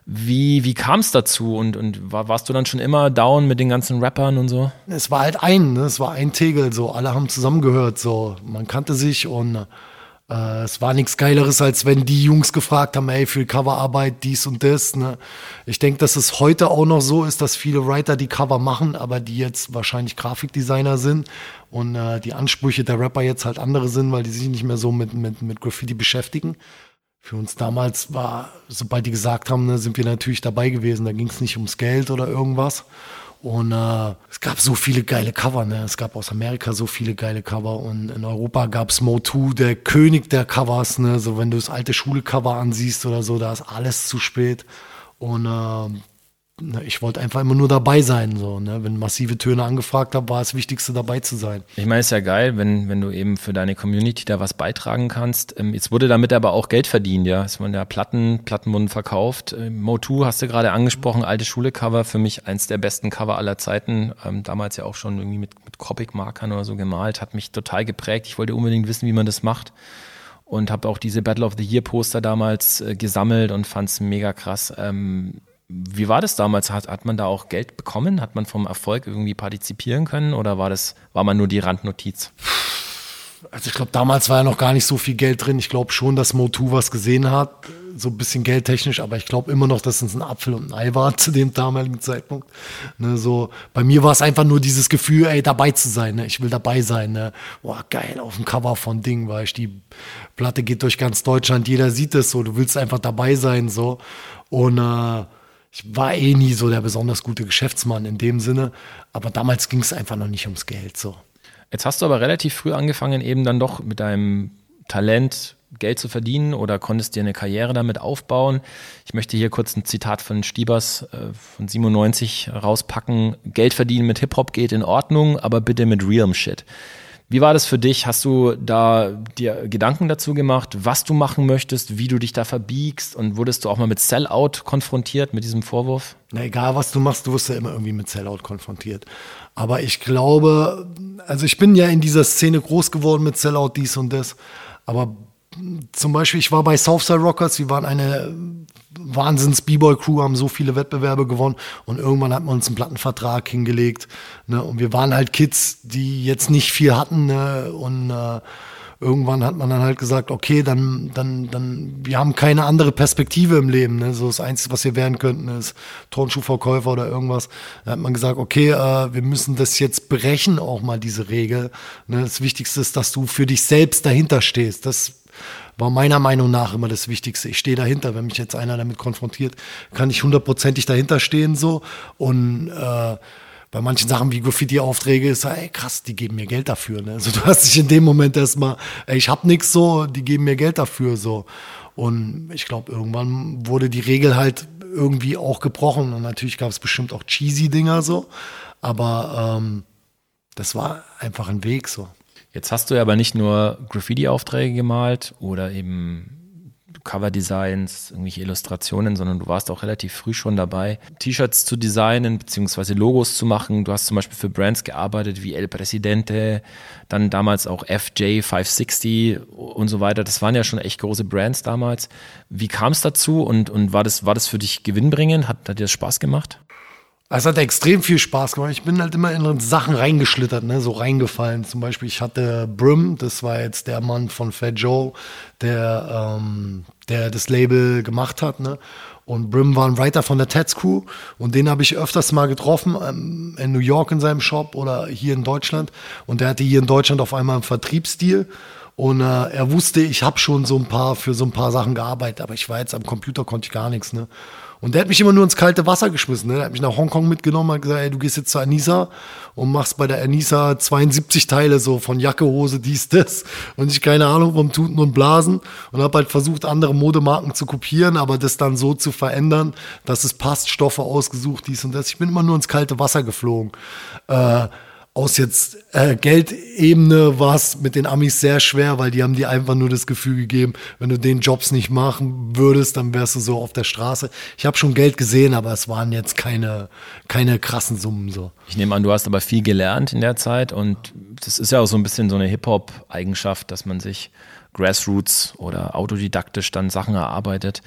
Wie, wie kam es dazu und, und war, warst du dann schon immer down mit den ganzen Rappern und so? Es war halt ein, ne? es war ein Tegel, so alle haben zusammengehört, so man kannte sich und äh, es war nichts Geileres, als wenn die Jungs gefragt haben, ey, für Coverarbeit dies und das. Ne? Ich denke, dass es heute auch noch so ist, dass viele Writer die Cover machen, aber die jetzt wahrscheinlich Grafikdesigner sind und äh, die Ansprüche der Rapper jetzt halt andere sind, weil die sich nicht mehr so mit, mit, mit Graffiti beschäftigen. Für uns damals war, sobald die gesagt haben, ne, sind wir natürlich dabei gewesen. Da ging es nicht ums Geld oder irgendwas. Und äh, es gab so viele geile Cover, ne? Es gab aus Amerika so viele geile Cover und in Europa gab es Mo2, der König der Covers, ne? So wenn du das alte Schule-Cover ansiehst oder so, da ist alles zu spät. Und äh, ich wollte einfach immer nur dabei sein. So, ne? Wenn massive Töne angefragt haben, war das Wichtigste dabei zu sein. Ich meine, es ist ja geil, wenn, wenn du eben für deine Community da was beitragen kannst. Ähm, jetzt wurde damit aber auch Geld verdient, ja. Es wurden ja Platten, Platten wurden verkauft. Ähm, Mo2 hast du gerade angesprochen, alte Schule-Cover, für mich eins der besten Cover aller Zeiten. Ähm, damals ja auch schon irgendwie mit, mit Copic-Markern oder so gemalt, hat mich total geprägt. Ich wollte unbedingt wissen, wie man das macht und habe auch diese Battle of the Year Poster damals äh, gesammelt und fand es mega krass. Ähm, wie war das damals? Hat, hat man da auch Geld bekommen? Hat man vom Erfolg irgendwie partizipieren können oder war das, war man nur die Randnotiz? Also ich glaube, damals war ja noch gar nicht so viel Geld drin. Ich glaube schon, dass Motu was gesehen hat, so ein bisschen geldtechnisch, aber ich glaube immer noch, dass es ein Apfel und ein Ei war zu dem damaligen Zeitpunkt. Ne, so, bei mir war es einfach nur dieses Gefühl, ey, dabei zu sein. Ne? Ich will dabei sein. Ne? Boah, geil, auf dem Cover von Ding, weil ich die Platte geht durch ganz Deutschland, jeder sieht es so, du willst einfach dabei sein. so Und äh, ich war eh nie so der besonders gute Geschäftsmann in dem Sinne, aber damals ging es einfach noch nicht ums Geld so. Jetzt hast du aber relativ früh angefangen, eben dann doch mit deinem Talent Geld zu verdienen oder konntest dir eine Karriere damit aufbauen. Ich möchte hier kurz ein Zitat von Stiebers äh, von 97 rauspacken. Geld verdienen mit Hip-Hop geht in Ordnung, aber bitte mit realem Shit. Wie war das für dich? Hast du da dir Gedanken dazu gemacht, was du machen möchtest, wie du dich da verbiegst und wurdest du auch mal mit Sellout konfrontiert mit diesem Vorwurf? Na egal, was du machst, du wirst ja immer irgendwie mit Sellout konfrontiert. Aber ich glaube, also ich bin ja in dieser Szene groß geworden mit Sellout dies und das. Aber zum Beispiel, ich war bei Southside Rockers, wir waren eine Wahnsinns B-Boy-Crew, haben so viele Wettbewerbe gewonnen und irgendwann hat man uns einen Plattenvertrag hingelegt. Ne? Und wir waren halt Kids, die jetzt nicht viel hatten. Ne? Und äh, irgendwann hat man dann halt gesagt, okay, dann, dann, dann, wir haben keine andere Perspektive im Leben. Ne? So das Einzige, was wir werden könnten, ist Turnschuhverkäufer oder irgendwas. Da hat man gesagt, okay, äh, wir müssen das jetzt brechen, auch mal diese Regel. Ne? Das Wichtigste ist, dass du für dich selbst dahinter stehst. Das war meiner Meinung nach immer das Wichtigste. Ich stehe dahinter. Wenn mich jetzt einer damit konfrontiert, kann ich hundertprozentig dahinter stehen so. Und äh, bei manchen Sachen wie Graffiti-Aufträge ist, ey, krass, die geben mir Geld dafür. Ne? Also du hast dich in dem Moment erstmal, ey, ich hab nix so, die geben mir Geld dafür so. Und ich glaube, irgendwann wurde die Regel halt irgendwie auch gebrochen. Und natürlich gab es bestimmt auch cheesy Dinger so. Aber ähm, das war einfach ein Weg so. Jetzt hast du ja aber nicht nur Graffiti-Aufträge gemalt oder eben Cover-Designs, irgendwelche Illustrationen, sondern du warst auch relativ früh schon dabei, T-Shirts zu designen beziehungsweise Logos zu machen. Du hast zum Beispiel für Brands gearbeitet wie El Presidente, dann damals auch FJ 560 und so weiter. Das waren ja schon echt große Brands damals. Wie kam es dazu und, und war, das, war das für dich gewinnbringend? Hat, hat dir das Spaß gemacht? Es hat extrem viel Spaß gemacht. Ich bin halt immer in Sachen reingeschlittert, ne, so reingefallen. Zum Beispiel, ich hatte Brim, das war jetzt der Mann von Fat Joe, der, ähm, der das Label gemacht hat, ne. Und Brim war ein Writer von der Tats Crew und den habe ich öfters mal getroffen, ähm, in New York in seinem Shop oder hier in Deutschland. Und der hatte hier in Deutschland auf einmal einen Vertriebsstil. Und äh, er wusste, ich habe schon so ein paar für so ein paar Sachen gearbeitet, aber ich war jetzt am Computer, konnte ich gar nichts. Ne? Und der hat mich immer nur ins kalte Wasser geschmissen. Ne? Der hat mich nach Hongkong mitgenommen, hat gesagt, ey, du gehst jetzt zur Anissa und machst bei der Anissa 72 Teile so von Jacke, Hose, dies, das. Und ich keine Ahnung vom Tuten und Blasen. Und habe halt versucht, andere Modemarken zu kopieren, aber das dann so zu verändern, dass es passt, Stoffe ausgesucht, dies und das. Ich bin immer nur ins kalte Wasser geflogen. Äh, aus jetzt äh, Geldebene war es mit den Amis sehr schwer, weil die haben dir einfach nur das Gefühl gegeben, wenn du den Jobs nicht machen würdest, dann wärst du so auf der Straße. Ich habe schon Geld gesehen, aber es waren jetzt keine, keine krassen Summen so. Ich nehme an, du hast aber viel gelernt in der Zeit und das ist ja auch so ein bisschen so eine Hip-Hop-Eigenschaft, dass man sich Grassroots oder autodidaktisch dann Sachen erarbeitet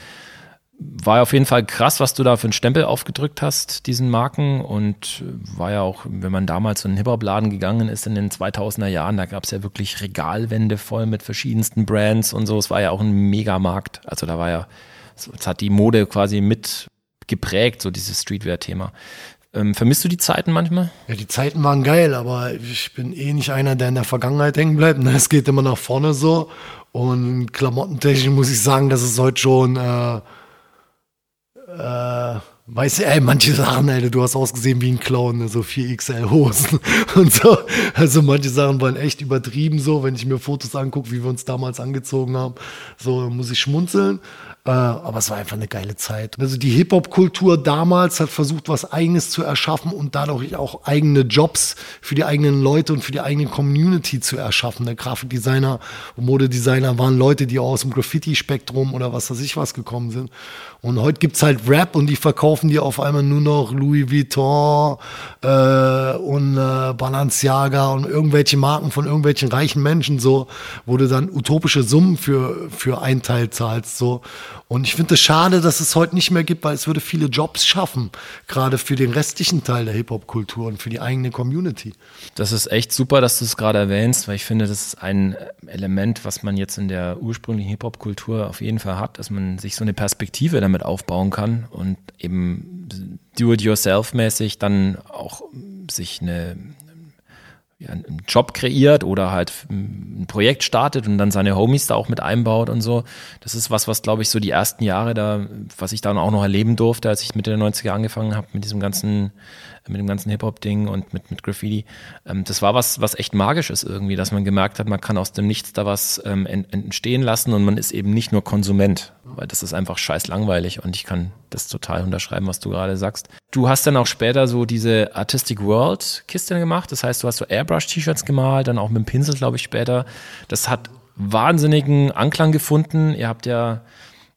war auf jeden Fall krass, was du da für einen Stempel aufgedrückt hast, diesen Marken. Und war ja auch, wenn man damals in einen Hip-Hop-Laden gegangen ist in den 2000er Jahren, da gab es ja wirklich Regalwände voll mit verschiedensten Brands und so. Es war ja auch ein Megamarkt. Also da war ja, es hat die Mode quasi mit geprägt, so dieses Streetwear-Thema. Ähm, vermisst du die Zeiten manchmal? Ja, die Zeiten waren geil, aber ich bin eh nicht einer, der in der Vergangenheit hängen bleibt. Ne? Es geht immer nach vorne so. Und klamottentechnisch muss ich sagen, dass es heute schon äh, äh, weißt du, ey, manche Sachen, ey, du hast ausgesehen wie ein Clown, ne, so 4XL-Hosen und so. Also manche Sachen waren echt übertrieben so, wenn ich mir Fotos angucke, wie wir uns damals angezogen haben, so muss ich schmunzeln. Äh, aber es war einfach eine geile Zeit. Also die Hip-Hop-Kultur damals hat versucht, was Eigenes zu erschaffen und dadurch auch eigene Jobs für die eigenen Leute und für die eigene Community zu erschaffen. Der Grafikdesigner und Modedesigner waren Leute, die aus dem Graffiti-Spektrum oder was weiß ich was gekommen sind. Und heute gibt's halt Rap und die verkaufen dir auf einmal nur noch Louis Vuitton äh, und äh, Balenciaga und irgendwelche Marken von irgendwelchen reichen Menschen so, wo du dann utopische Summen für, für einen Teil zahlst. So. Und ich finde es schade, dass es heute nicht mehr gibt, weil es würde viele Jobs schaffen, gerade für den restlichen Teil der Hip-Hop-Kultur und für die eigene Community. Das ist echt super, dass du es gerade erwähnst, weil ich finde, das ist ein Element, was man jetzt in der ursprünglichen Hip-Hop-Kultur auf jeden Fall hat, dass man sich so eine Perspektive damit aufbauen kann und eben do-it-yourself-mäßig dann auch sich eine einen Job kreiert oder halt ein Projekt startet und dann seine Homies da auch mit einbaut und so. Das ist was, was glaube ich so die ersten Jahre da, was ich dann auch noch erleben durfte, als ich Mitte der 90er angefangen habe mit diesem ganzen mit dem ganzen Hip-Hop-Ding und mit, mit Graffiti. Ähm, das war was, was echt magisches irgendwie, dass man gemerkt hat, man kann aus dem Nichts da was ähm, entstehen lassen und man ist eben nicht nur Konsument, weil das ist einfach scheiß langweilig und ich kann das total unterschreiben, was du gerade sagst. Du hast dann auch später so diese Artistic World Kiste gemacht, das heißt, du hast so Airbrush-T-Shirts gemalt, dann auch mit dem Pinsel, glaube ich, später. Das hat wahnsinnigen Anklang gefunden. Ihr habt ja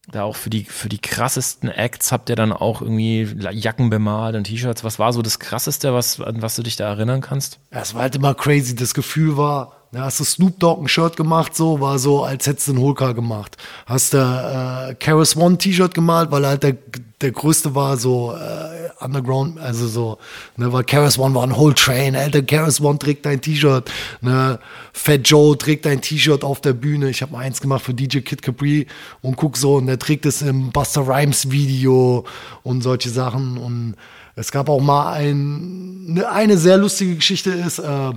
da auch für die, für die krassesten Acts habt ihr dann auch irgendwie Jacken bemalt und T-Shirts. Was war so das krasseste, was, an was du dich da erinnern kannst? Es war halt immer crazy. Das Gefühl war, da hast du Snoop Dogg ein Shirt gemacht, so, war so, als hättest du einen Holka gemacht. Hast du äh, Karis One T-Shirt gemalt, weil halt der, der größte war so äh, Underground, also so, ne, weil Karis One war ein Whole Train, Alter, Karis One trägt dein T-Shirt, ne, Fat Joe trägt dein T-Shirt auf der Bühne. Ich habe mal eins gemacht für DJ Kid Capri und guck so, und der trägt es im Buster Rhymes Video und solche Sachen. Und es gab auch mal ein, ne, eine sehr lustige Geschichte ist, äh,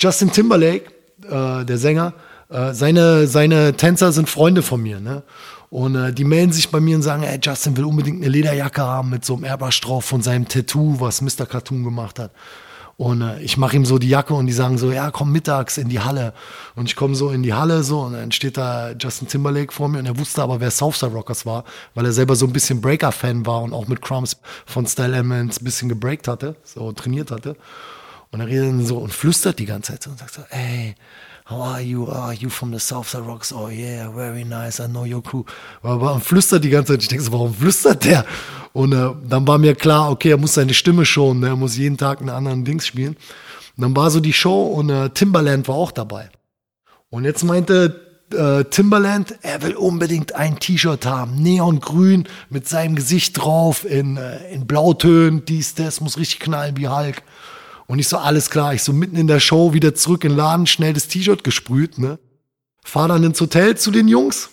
Justin Timberlake, äh, der Sänger, äh, seine, seine Tänzer sind Freunde von mir, ne? Und äh, die melden sich bei mir und sagen, ey, Justin will unbedingt eine Lederjacke haben mit so einem Airbrush drauf von seinem Tattoo, was Mr. Cartoon gemacht hat. Und äh, ich mache ihm so die Jacke und die sagen so, ja, komm mittags in die Halle. Und ich komme so in die Halle so und dann steht da Justin Timberlake vor mir und er wusste aber, wer Southside Rockers war, weil er selber so ein bisschen Breaker-Fan war und auch mit Crumbs von Style Elements ein bisschen gebreakt hatte, so trainiert hatte. Und er redet dann so und flüstert die ganze Zeit so und sagt so, ey, How are you? Are you from the Southside Rocks? Oh yeah, very nice. I know your crew. Und flüstert die ganze Zeit. Ich denke so, warum flüstert der? Und äh, dann war mir klar, okay, er muss seine Stimme schonen. Ne? Er muss jeden Tag einen anderen Dings spielen. Und dann war so die Show und äh, Timberland war auch dabei. Und jetzt meinte äh, Timberland, er will unbedingt ein T-Shirt haben, neongrün mit seinem Gesicht drauf in, äh, in Blautönen, dies, das, muss richtig knallen wie Hulk. Und ich so, alles klar, ich so mitten in der Show wieder zurück in den Laden, schnell das T-Shirt gesprüht, ne? Fahr dann ins Hotel zu den Jungs,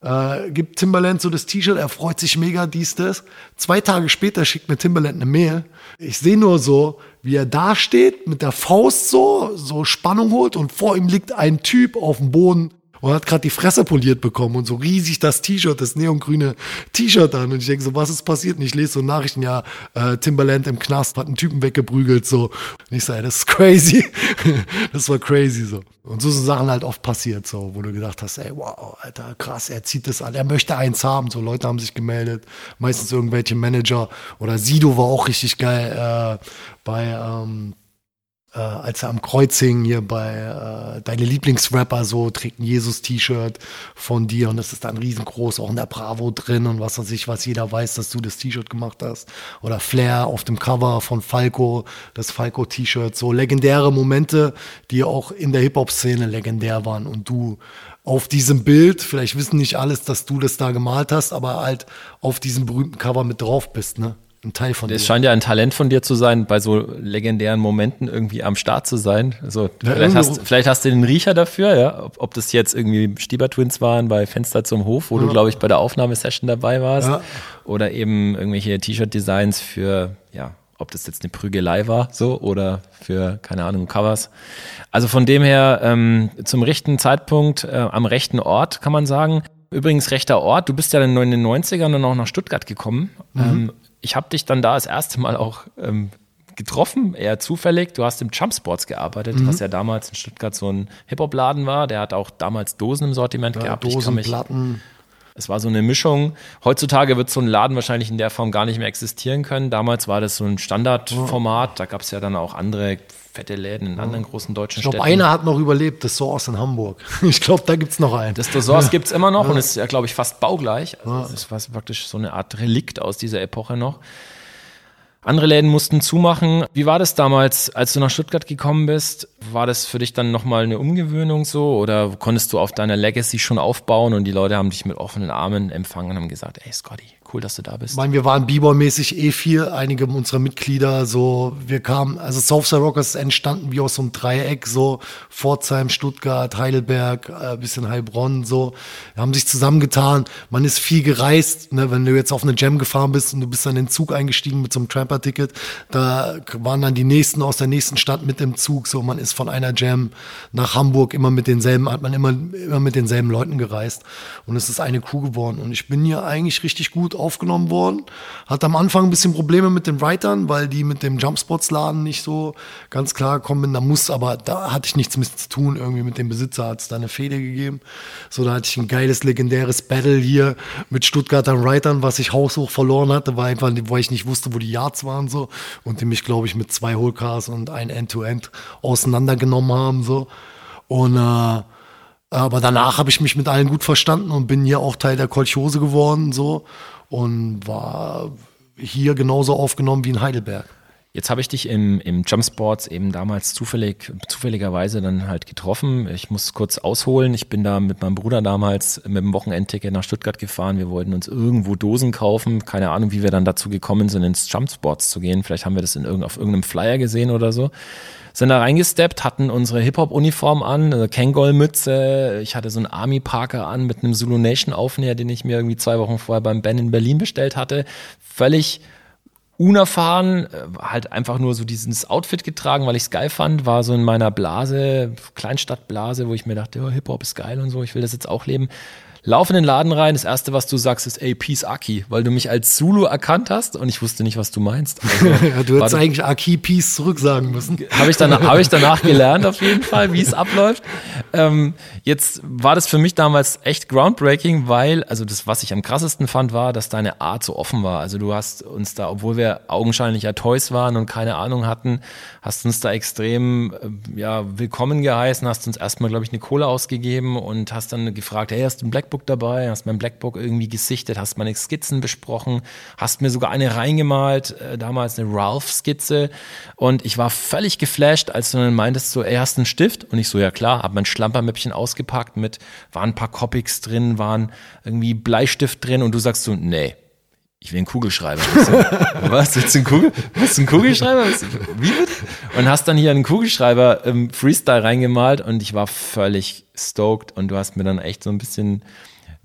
äh, gibt Timberland so das T-Shirt, er freut sich mega, dies, das. Zwei Tage später schickt mir Timberland eine Mail. Ich sehe nur so, wie er da steht, mit der Faust so, so Spannung holt und vor ihm liegt ein Typ auf dem Boden und hat gerade die Fresse poliert bekommen und so riesig das T-Shirt, das neongrüne T-Shirt an. Und ich denke so, was ist passiert? Und ich lese so Nachrichten, ja, äh, Timberland im Knast hat einen Typen weggeprügelt, so. Und ich sage, das ist crazy. das war crazy, so. Und so sind Sachen halt oft passiert, so, wo du gedacht hast, ey, wow, Alter, krass, er zieht das an, er möchte eins haben. So, Leute haben sich gemeldet, meistens irgendwelche Manager. Oder Sido war auch richtig geil äh, bei, ähm, äh, als er am Kreuz hing, hier bei äh, deine Lieblingsrapper, so trägt ein Jesus-T-Shirt von dir und das ist dann riesengroß, auch in der Bravo drin und was weiß ich, was jeder weiß, dass du das T-Shirt gemacht hast. Oder Flair auf dem Cover von Falco, das Falco-T-Shirt, so legendäre Momente, die auch in der Hip-Hop-Szene legendär waren und du auf diesem Bild, vielleicht wissen nicht alles, dass du das da gemalt hast, aber halt auf diesem berühmten Cover mit drauf bist, ne? Ein Teil von Es dir. scheint ja ein Talent von dir zu sein, bei so legendären Momenten irgendwie am Start zu sein. Also Ja, vielleicht, hast, vielleicht hast du den Riecher dafür, ja. Ob, ob das jetzt irgendwie Stieber Twins waren bei Fenster zum Hof, wo du, glaube ich, bei der Aufnahmesession dabei warst. Ja. Oder eben irgendwelche T-Shirt-Designs für, ja, ob das jetzt eine Prügelei war, so, oder für, keine Ahnung, Covers. Also von dem her, ähm, zum rechten Zeitpunkt, äh, am rechten Ort, kann man sagen. Übrigens, rechter Ort, du bist ja in den 90ern dann auch nach Stuttgart gekommen. Ähm, ich habe dich dann da das erste Mal auch ähm, getroffen, eher zufällig. Du hast im Jump Sports gearbeitet, was ja damals in Stuttgart so ein Hip-Hop-Laden war. Der hat auch damals Dosen im Sortiment Ja, gehabt. Dosen, mich, Platten. es war so eine Mischung. Heutzutage wird so ein Laden wahrscheinlich in der Form gar nicht mehr existieren können. Damals war das so ein Standardformat. Da gab es ja dann auch andere fette Läden in anderen großen deutschen Ich glaube, Städten. einer hat noch überlebt, das Source in Hamburg. Ich glaube, da gibt's noch einen. Das Dosors gibt's immer noch und ist ja, glaube ich, fast baugleich. Also Das war praktisch so eine Art Relikt aus dieser Epoche noch. Andere Läden mussten zumachen. Wie war das damals, als du nach Stuttgart gekommen bist? War das für dich dann nochmal eine Umgewöhnung so? Oder konntest du auf deiner Legacy schon aufbauen und die Leute haben dich mit offenen Armen empfangen und haben gesagt, ey Scotty, cool, dass du da bist? Ich meine, wir waren B-Boy-mäßig eh viel, einige unserer Mitglieder, so, wir kamen, also Southside Rockers entstanden wie aus so einem Dreieck, so, Pforzheim, Stuttgart, Heidelberg, äh, bisschen Heilbronn, so, wir haben sich zusammengetan, man ist viel gereist, ne, wenn du jetzt auf eine Jam gefahren bist und du bist dann in den Zug eingestiegen mit so einem Tramper-Ticket, da waren dann die nächsten aus der nächsten Stadt mit im Zug, so, man ist von einer Jam nach Hamburg immer mit denselben, hat man immer, immer mit denselben Leuten gereist. Und es ist eine Crew geworden. Und ich bin hier eigentlich richtig gut aufgenommen worden. Hatte am Anfang ein bisschen Probleme mit den Writern, weil die mit dem Jumpspots-Laden nicht so ganz klar gekommen bin. Da muss, aber da hatte ich nichts mit zu tun. Irgendwie mit dem Besitzer hat es da eine Fehde gegeben. So, da hatte ich ein geiles, legendäres Battle hier mit Stuttgarter Writern, was ich haushoch verloren hatte, weil einfach, weil ich nicht wusste, wo die Yards waren so und die mich, glaube ich, mit zwei Holcars und ein End-to-End auseinandergenommen haben so. Und äh, aber danach habe ich mich mit allen gut verstanden und bin hier auch Teil der Kolchose geworden so und war hier genauso aufgenommen wie in Heidelberg. Jetzt habe ich dich im, im Jump Sports eben damals zufällig, zufälligerweise dann halt getroffen. Ich muss kurz ausholen. Ich bin da mit meinem Bruder damals mit dem Wochenendticket nach Stuttgart gefahren. Wir wollten uns irgendwo Dosen kaufen. Keine Ahnung, wie wir dann dazu gekommen sind, ins Jump Sports zu gehen. Vielleicht haben wir das in irgend, auf irgendeinem Flyer gesehen oder so. Sind da reingesteppt, hatten unsere Hip-Hop-Uniform an, eine Kangol-Mütze. Ich hatte so einen Army-Parker an mit einem Zulu Nation-Aufnäher, den ich mir irgendwie zwei Wochen vorher beim Ben in Berlin bestellt hatte. Völlig unerfahren, äh, halt einfach nur so dieses Outfit getragen, weil ich es geil fand, war so in meiner Blase, Kleinstadtblase, wo ich mir dachte, oh, Hip-Hop ist geil und so, ich will das jetzt auch leben. Lauf in den Laden rein, das erste, was du sagst, ist, ey, Peace Aki, weil du mich als Zulu erkannt hast und ich wusste nicht, was du meinst. Also, Ja, du hättest eigentlich Aki Peace zurücksagen müssen. habe ich, danach, hab ich danach gelernt, auf jeden Fall, wie es abläuft. Ähm, jetzt war das für mich damals echt groundbreaking, weil, also das, was ich am krassesten fand, war, dass deine Art so offen war. Also du hast uns da, obwohl wir augenscheinlich ja Toys waren und keine Ahnung hatten, hast uns da extrem äh, ja, willkommen geheißen, hast uns erstmal, glaube ich, eine Kohle ausgegeben und hast dann gefragt, hey, hast du ein Blackbook dabei? Hast mein Blackbook irgendwie gesichtet, hast meine Skizzen besprochen, hast mir sogar eine reingemalt, äh, damals eine Ralph-Skizze und ich war völlig geflasht, als du dann meintest so, ey, hast du einen Stift? Und ich so, ja klar, hab mein Schlampermäppchen ausgepackt mit, waren ein paar Copics drin, waren irgendwie Bleistift drin und du sagst so, nee, ich will einen Kugelschreiber. So, was? Willst du einen, Kugel, willst du einen Kugelschreiber? Wie bitte? Und hast dann hier einen Kugelschreiber im Freestyle reingemalt und ich war völlig stoked und du hast mir dann echt so ein bisschen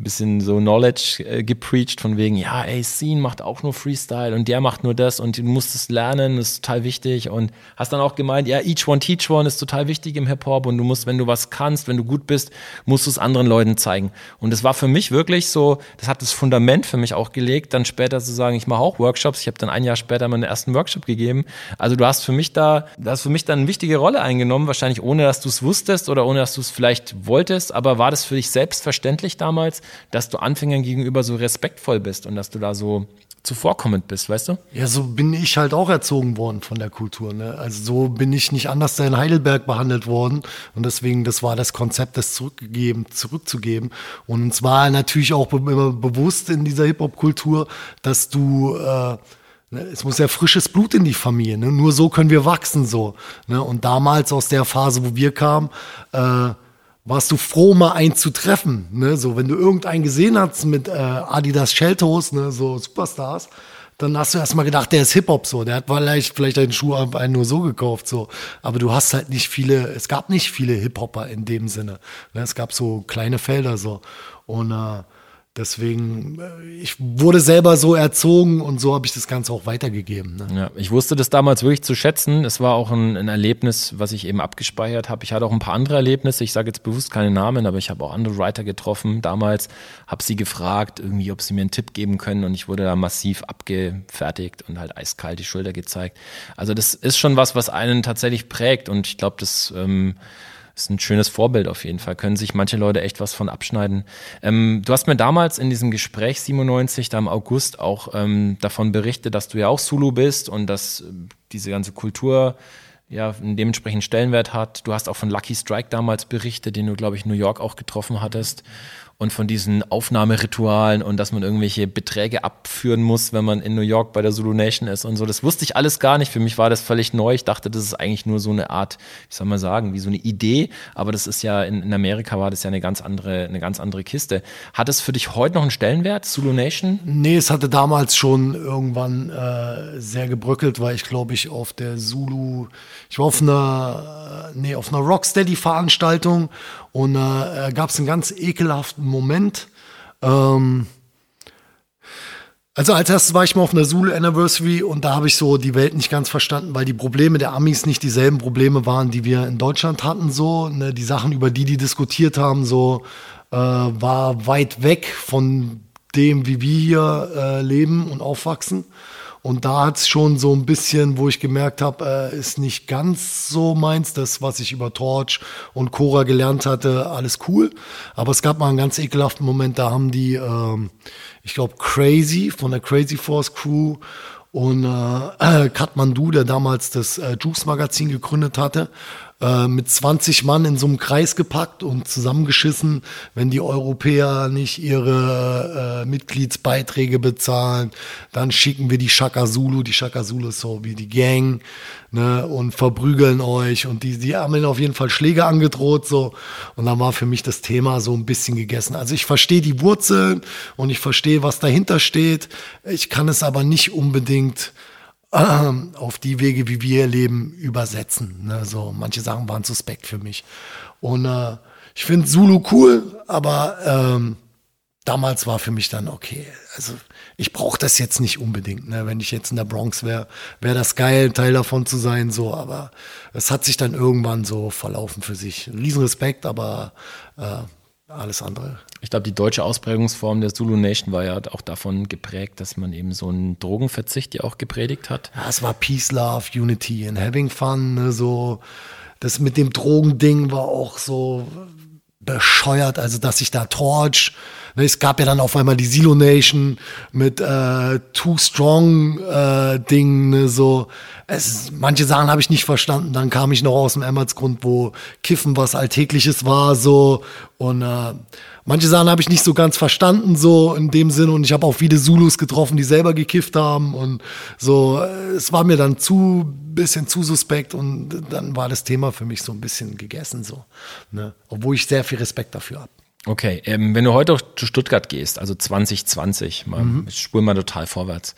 bisschen so Knowledge äh, gepreacht von wegen, ja, ey, Scene macht auch nur Freestyle und der macht nur das und du musst es lernen, das ist total wichtig und hast dann auch gemeint, ja, each one teach one ist total wichtig im Hip-Hop und du musst, wenn du was kannst, wenn du gut bist, musst du es anderen Leuten zeigen. Und das war für mich wirklich so, das hat das Fundament für mich auch gelegt, dann später zu sagen, ich mache auch Workshops, ich habe dann ein Jahr später meinen ersten Workshop gegeben. Also du hast für mich da, du hast für mich dann eine wichtige Rolle eingenommen, wahrscheinlich ohne, dass du es wusstest oder ohne, dass du es vielleicht wolltest, aber war das für dich selbstverständlich damals, dass du Anfängern gegenüber so respektvoll bist und dass du da so zuvorkommend bist, weißt du? Ja, so bin ich halt auch erzogen worden von der Kultur. Ne? Also so bin ich nicht anders da in Heidelberg behandelt worden. Und deswegen, das war das Konzept, das zurückgegeben, zurückzugeben. Und uns war natürlich auch immer bewusst in dieser Hip-Hop-Kultur, dass du äh, ne, es muss ja frisches Blut in die Familie. Ne? Nur so können wir wachsen so. Ne? Und damals aus der Phase, wo wir kamen, äh, warst du froh, mal einen zu treffen. Ne? So, wenn du irgendeinen gesehen hast mit äh, Adidas Sheltos, ne? so Superstars, dann hast du erstmal gedacht, der ist Hip-Hop so. Der hat vielleicht, vielleicht einen Schuh einen nur so gekauft, so. Aber du hast halt nicht viele, es gab nicht viele Hip-Hopper in dem Sinne. Ne? Es gab so kleine Felder so. Und äh, Deswegen, äh, ich wurde selber so erzogen und so habe ich das Ganze auch weitergegeben. Ne? Ja, ich wusste das damals wirklich zu schätzen. Es war auch ein, ein Erlebnis, was ich eben abgespeichert habe. Ich hatte auch ein paar andere Erlebnisse. Ich sage jetzt bewusst keine Namen, aber ich habe auch andere Writer getroffen damals, habe sie gefragt, irgendwie, ob sie mir einen Tipp geben können und ich wurde da massiv abgefertigt und halt eiskalt die Schulter gezeigt. Also das ist schon was, was einen tatsächlich prägt und ich glaube, das ähm, ist ein schönes Vorbild auf jeden Fall. Können sich manche Leute echt was von abschneiden. Ähm, du hast mir damals in diesem Gespräch 97, da im August, auch ähm, davon berichtet, dass du ja auch Zulu bist und dass äh, diese ganze Kultur ja einen dementsprechenden Stellenwert hat. Du hast auch von Lucky Strike damals berichtet, den du, glaube ich, in New York auch getroffen hattest und von diesen Aufnahmeritualen und dass man irgendwelche Beträge abführen muss, wenn man in New York bei der Zulu Nation ist und so. Das wusste ich alles gar nicht. Für mich war das völlig neu. Ich dachte, das ist eigentlich nur so eine Art, wie soll man sagen, wie so eine Idee. Aber das ist ja in, in Amerika war das ja eine ganz andere, eine ganz andere Kiste. Hat es für dich heute noch einen Stellenwert, Zulu Nation? Nee, es hatte damals schon irgendwann äh, sehr gebröckelt, weil ich glaube ich auf der Zulu, ich war auf einer, nee, auf einer Rocksteady-Veranstaltung und äh, gab es einen ganz ekelhaften Moment. Ähm, also als erstes war ich mal auf einer Zulu Anniversary und da habe ich so die Welt nicht ganz verstanden, weil die Probleme der Amis nicht dieselben Probleme waren, die wir in Deutschland hatten. So, ne, die Sachen, über die die diskutiert haben, so äh, war weit weg von dem, wie wir hier äh, leben und aufwachsen. Und da hat es schon so ein bisschen, wo ich gemerkt habe, äh, ist nicht ganz so meins, das, was ich über Torch und Cora gelernt hatte, alles cool. Aber es gab mal einen ganz ekelhaften Moment, da haben die, ähm, ich glaube, Crazy von der Crazy Force Crew und äh, Kathmandu, der damals das äh, Juice Magazin gegründet hatte, äh, mit 20 Mann in so einem Kreis gepackt und zusammengeschissen, wenn die Europäer nicht ihre äh, Mitgliedsbeiträge bezahlen, dann schicken wir die Shaka Zulu, die Shaka Zulu ist so wie die Gang, ne, und verprügeln euch und die, die haben ihnen auf jeden Fall Schläge angedroht, so. Und dann war für mich das Thema so ein bisschen gegessen. Also ich verstehe die Wurzeln und ich verstehe, was dahinter steht. Ich kann es aber nicht unbedingt auf die Wege, wie wir leben, übersetzen. Ne? So, manche Sachen waren suspekt für mich. Und äh, ich finde Zulu cool, aber ähm, damals war für mich dann okay. Also ich brauche das jetzt nicht unbedingt. Ne? Wenn ich jetzt in der Bronx wäre, wäre das geil, Teil davon zu sein. So, aber es hat sich dann irgendwann so verlaufen für sich. Riesenrespekt, aber äh, alles andere. Ich glaube, die deutsche Ausprägungsform der Zulu Nation war ja auch davon geprägt, dass man eben so einen Drogenverzicht ja auch gepredigt hat. Ja, es war Peace, Love, Unity and Having Fun. Ne, so das mit dem Drogending war auch so bescheuert, also dass sich da Torch, ne, es gab ja dann auf einmal die Silo Nation mit äh, Too Strong äh, Ding, ne, so es, manche Sachen habe ich nicht verstanden. Dann kam ich noch aus dem Emmertsgrund, wo Kiffen was Alltägliches war, so und äh, manche Sachen habe ich nicht so ganz verstanden, so in dem Sinne. Und ich habe auch viele Zulus getroffen, die selber gekifft haben und so. Es war mir dann zu bisschen zu suspekt und dann war das Thema für mich so ein bisschen gegessen, so. Ne? Obwohl ich sehr viel Respekt dafür habe. Okay, ähm, wenn du heute zu Stuttgart gehst, also 2020, mal, mhm. spulen wir total vorwärts.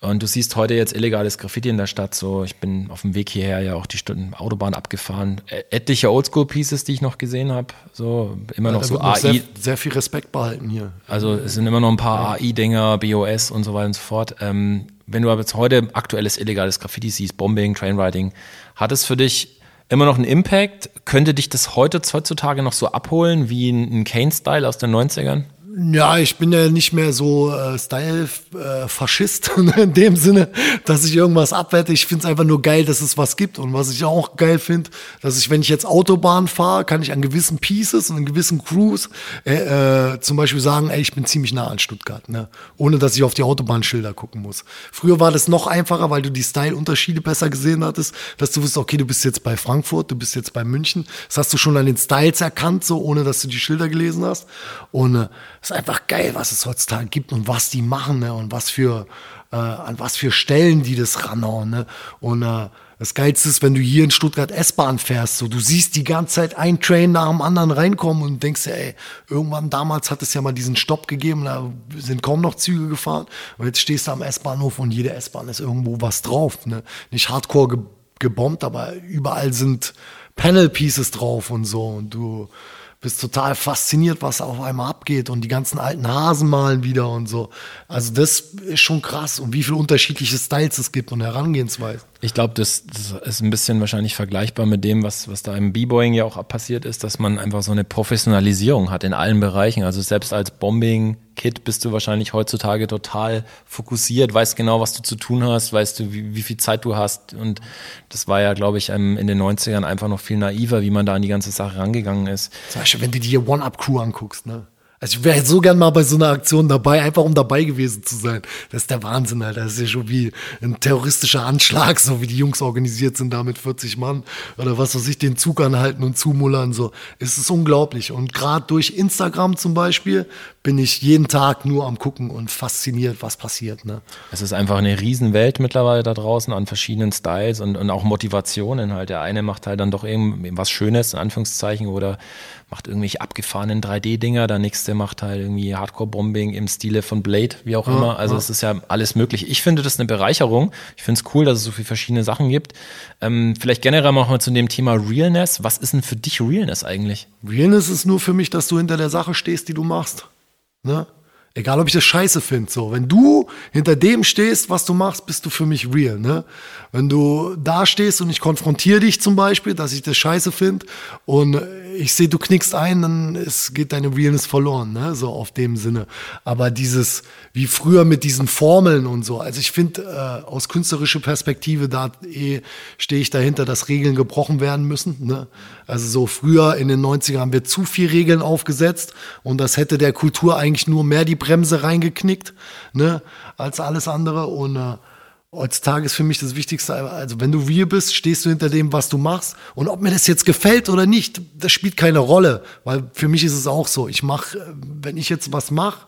Und du siehst heute jetzt illegales Graffiti in der Stadt. So, ich bin auf dem Weg hierher ja auch die Stunden Autobahn abgefahren. Etliche Oldschool-Pieces, die ich noch gesehen habe. So, immer ja, noch so AI. Sehr, sehr, viel Respekt behalten hier. Also, es sind immer noch ein paar ja. AI-Dinger, BOS und so weiter und so fort. Ähm, wenn du aber jetzt heute aktuelles illegales Graffiti siehst, Bombing, Trainwriting, hat es für dich immer noch einen Impact? Könnte dich das heute heutzutage noch so abholen wie ein, ein Kane-Style aus den 90ern? Ja, ich bin ja nicht mehr so äh, Style-Faschist äh, in dem Sinne, dass ich irgendwas abwerte. Ich finde es einfach nur geil, dass es was gibt. Und was ich auch geil finde, dass ich, wenn ich jetzt Autobahn fahre, kann ich an gewissen Pieces und an gewissen Crews äh, äh, zum Beispiel sagen, ey, ich bin ziemlich nah an Stuttgart, ne? ohne dass ich auf die Autobahnschilder gucken muss. Früher war das noch einfacher, weil du die Style-Unterschiede besser gesehen hattest, dass du wusstest, okay, du bist jetzt bei Frankfurt, du bist jetzt bei München. Das hast du schon an den Styles erkannt, so ohne dass du die Schilder gelesen hast. Und äh, ist einfach geil, was es heutzutage gibt und was die machen ne? und was für, äh, an was für Stellen die das ranhauen. Ne? Und äh, das Geilste ist, wenn du hier in Stuttgart S-Bahn fährst, so du siehst die ganze Zeit ein Train nach dem anderen reinkommen und denkst dir, ey, irgendwann damals hat es ja mal diesen Stopp gegeben, da sind kaum noch Züge gefahren. Und jetzt stehst du am S-Bahnhof und jede S-Bahn ist irgendwo was drauf. Ne? Nicht hardcore ge gebombt, aber überall sind Panel Pieces drauf und so. Und du bist total fasziniert, was auf einmal abgeht und die ganzen alten Hasen malen wieder und so. Also das ist schon krass und wie viele unterschiedliche Styles es gibt und Herangehensweisen. Ich glaube, das, das, ist ein bisschen wahrscheinlich vergleichbar mit dem, was, was da im B-Boying ja auch passiert ist, dass man einfach so eine Professionalisierung hat in allen Bereichen. Also selbst als Bombing-Kid bist du wahrscheinlich heutzutage total fokussiert, weißt genau, was du zu tun hast, weißt du, wie, wie viel Zeit du hast. Und das war ja, glaube ich, in den 90ern einfach noch viel naiver, wie man da an die ganze Sache rangegangen ist. Zum Beispiel, wenn du dir One-Up-Crew anguckst, ne? Also ich wäre so gern mal bei so einer Aktion dabei, einfach um dabei gewesen zu sein. Das ist der Wahnsinn, Alter. Das ist ja schon wie ein terroristischer Anschlag, so wie die Jungs organisiert sind da mit 40 Mann oder was weiß ich, den Zug anhalten und zumullern. So. Es ist unglaublich. Und gerade durch Instagram zum Beispiel bin ich jeden Tag nur am gucken und fasziniert, was passiert. Ne? Es ist einfach eine Riesenwelt mittlerweile da draußen an verschiedenen Styles und, und auch Motivationen halt. Der eine macht halt dann doch irgendwas Schönes, in Anführungszeichen, oder macht irgendwelche abgefahrenen 3D-Dinger, der nächste macht halt irgendwie Hardcore-Bombing im Stile von Blade, wie auch ja, immer. Also es ist ja alles möglich. Ich finde das eine Bereicherung. Ich finde es cool, dass es so viele verschiedene Sachen gibt. Ähm, vielleicht generell machen wir zu dem Thema Realness. Was ist denn für dich Realness eigentlich? Realness ist nur für mich, dass du hinter der Sache stehst, die du machst. Ne? Egal, ob ich das scheiße finde. So, wenn du hinter dem stehst, was du machst, bist du für mich real. Ne? Wenn du da stehst und ich konfrontiere dich zum Beispiel, dass ich das scheiße finde und ich sehe, du knickst ein, dann ist, geht deine Realness verloren, ne? so auf dem Sinne. Aber dieses, wie früher mit diesen Formeln und so, also ich finde, äh, aus künstlerischer Perspektive, da eh, stehe ich dahinter, dass Regeln gebrochen werden müssen. Ne? Also so früher in den 90ern haben wir zu viel Regeln aufgesetzt und das hätte der Kultur eigentlich nur mehr die Bremse reingeknickt, ne? als alles andere und äh, heutzutage ist für mich das Wichtigste, also wenn du real bist, stehst du hinter dem, was du machst. Und ob mir das jetzt gefällt oder nicht, das spielt keine Rolle. Weil für mich ist es auch so. Ich mache, wenn ich jetzt was mache,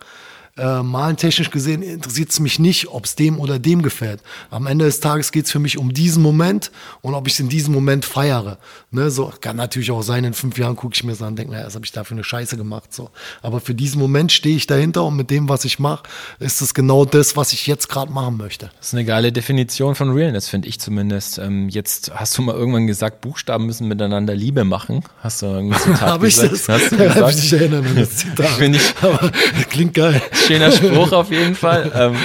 äh, malentechnisch gesehen interessiert es mich nicht, ob es dem oder dem gefällt. Am Ende des Tages geht es für mich um diesen Moment und ob ich es in diesem Moment feiere. Ne, so kann natürlich auch sein, in fünf Jahren gucke ich mir so an und denke, naja, was habe ich da für eine Scheiße gemacht. So. Aber für diesen Moment stehe ich dahinter und mit dem, was ich mache, ist es genau das, was ich jetzt gerade machen möchte. Das ist eine geile Definition von Realness, finde ich zumindest. Ähm, jetzt hast du mal irgendwann gesagt, Buchstaben müssen miteinander Liebe machen. Hast du irgendwie Zitat Habe ich das? Hast du Habe ich dich erinnern an das Zitat. ich, Aber klingt geil schöner Spruch auf jeden Fall. Ähm,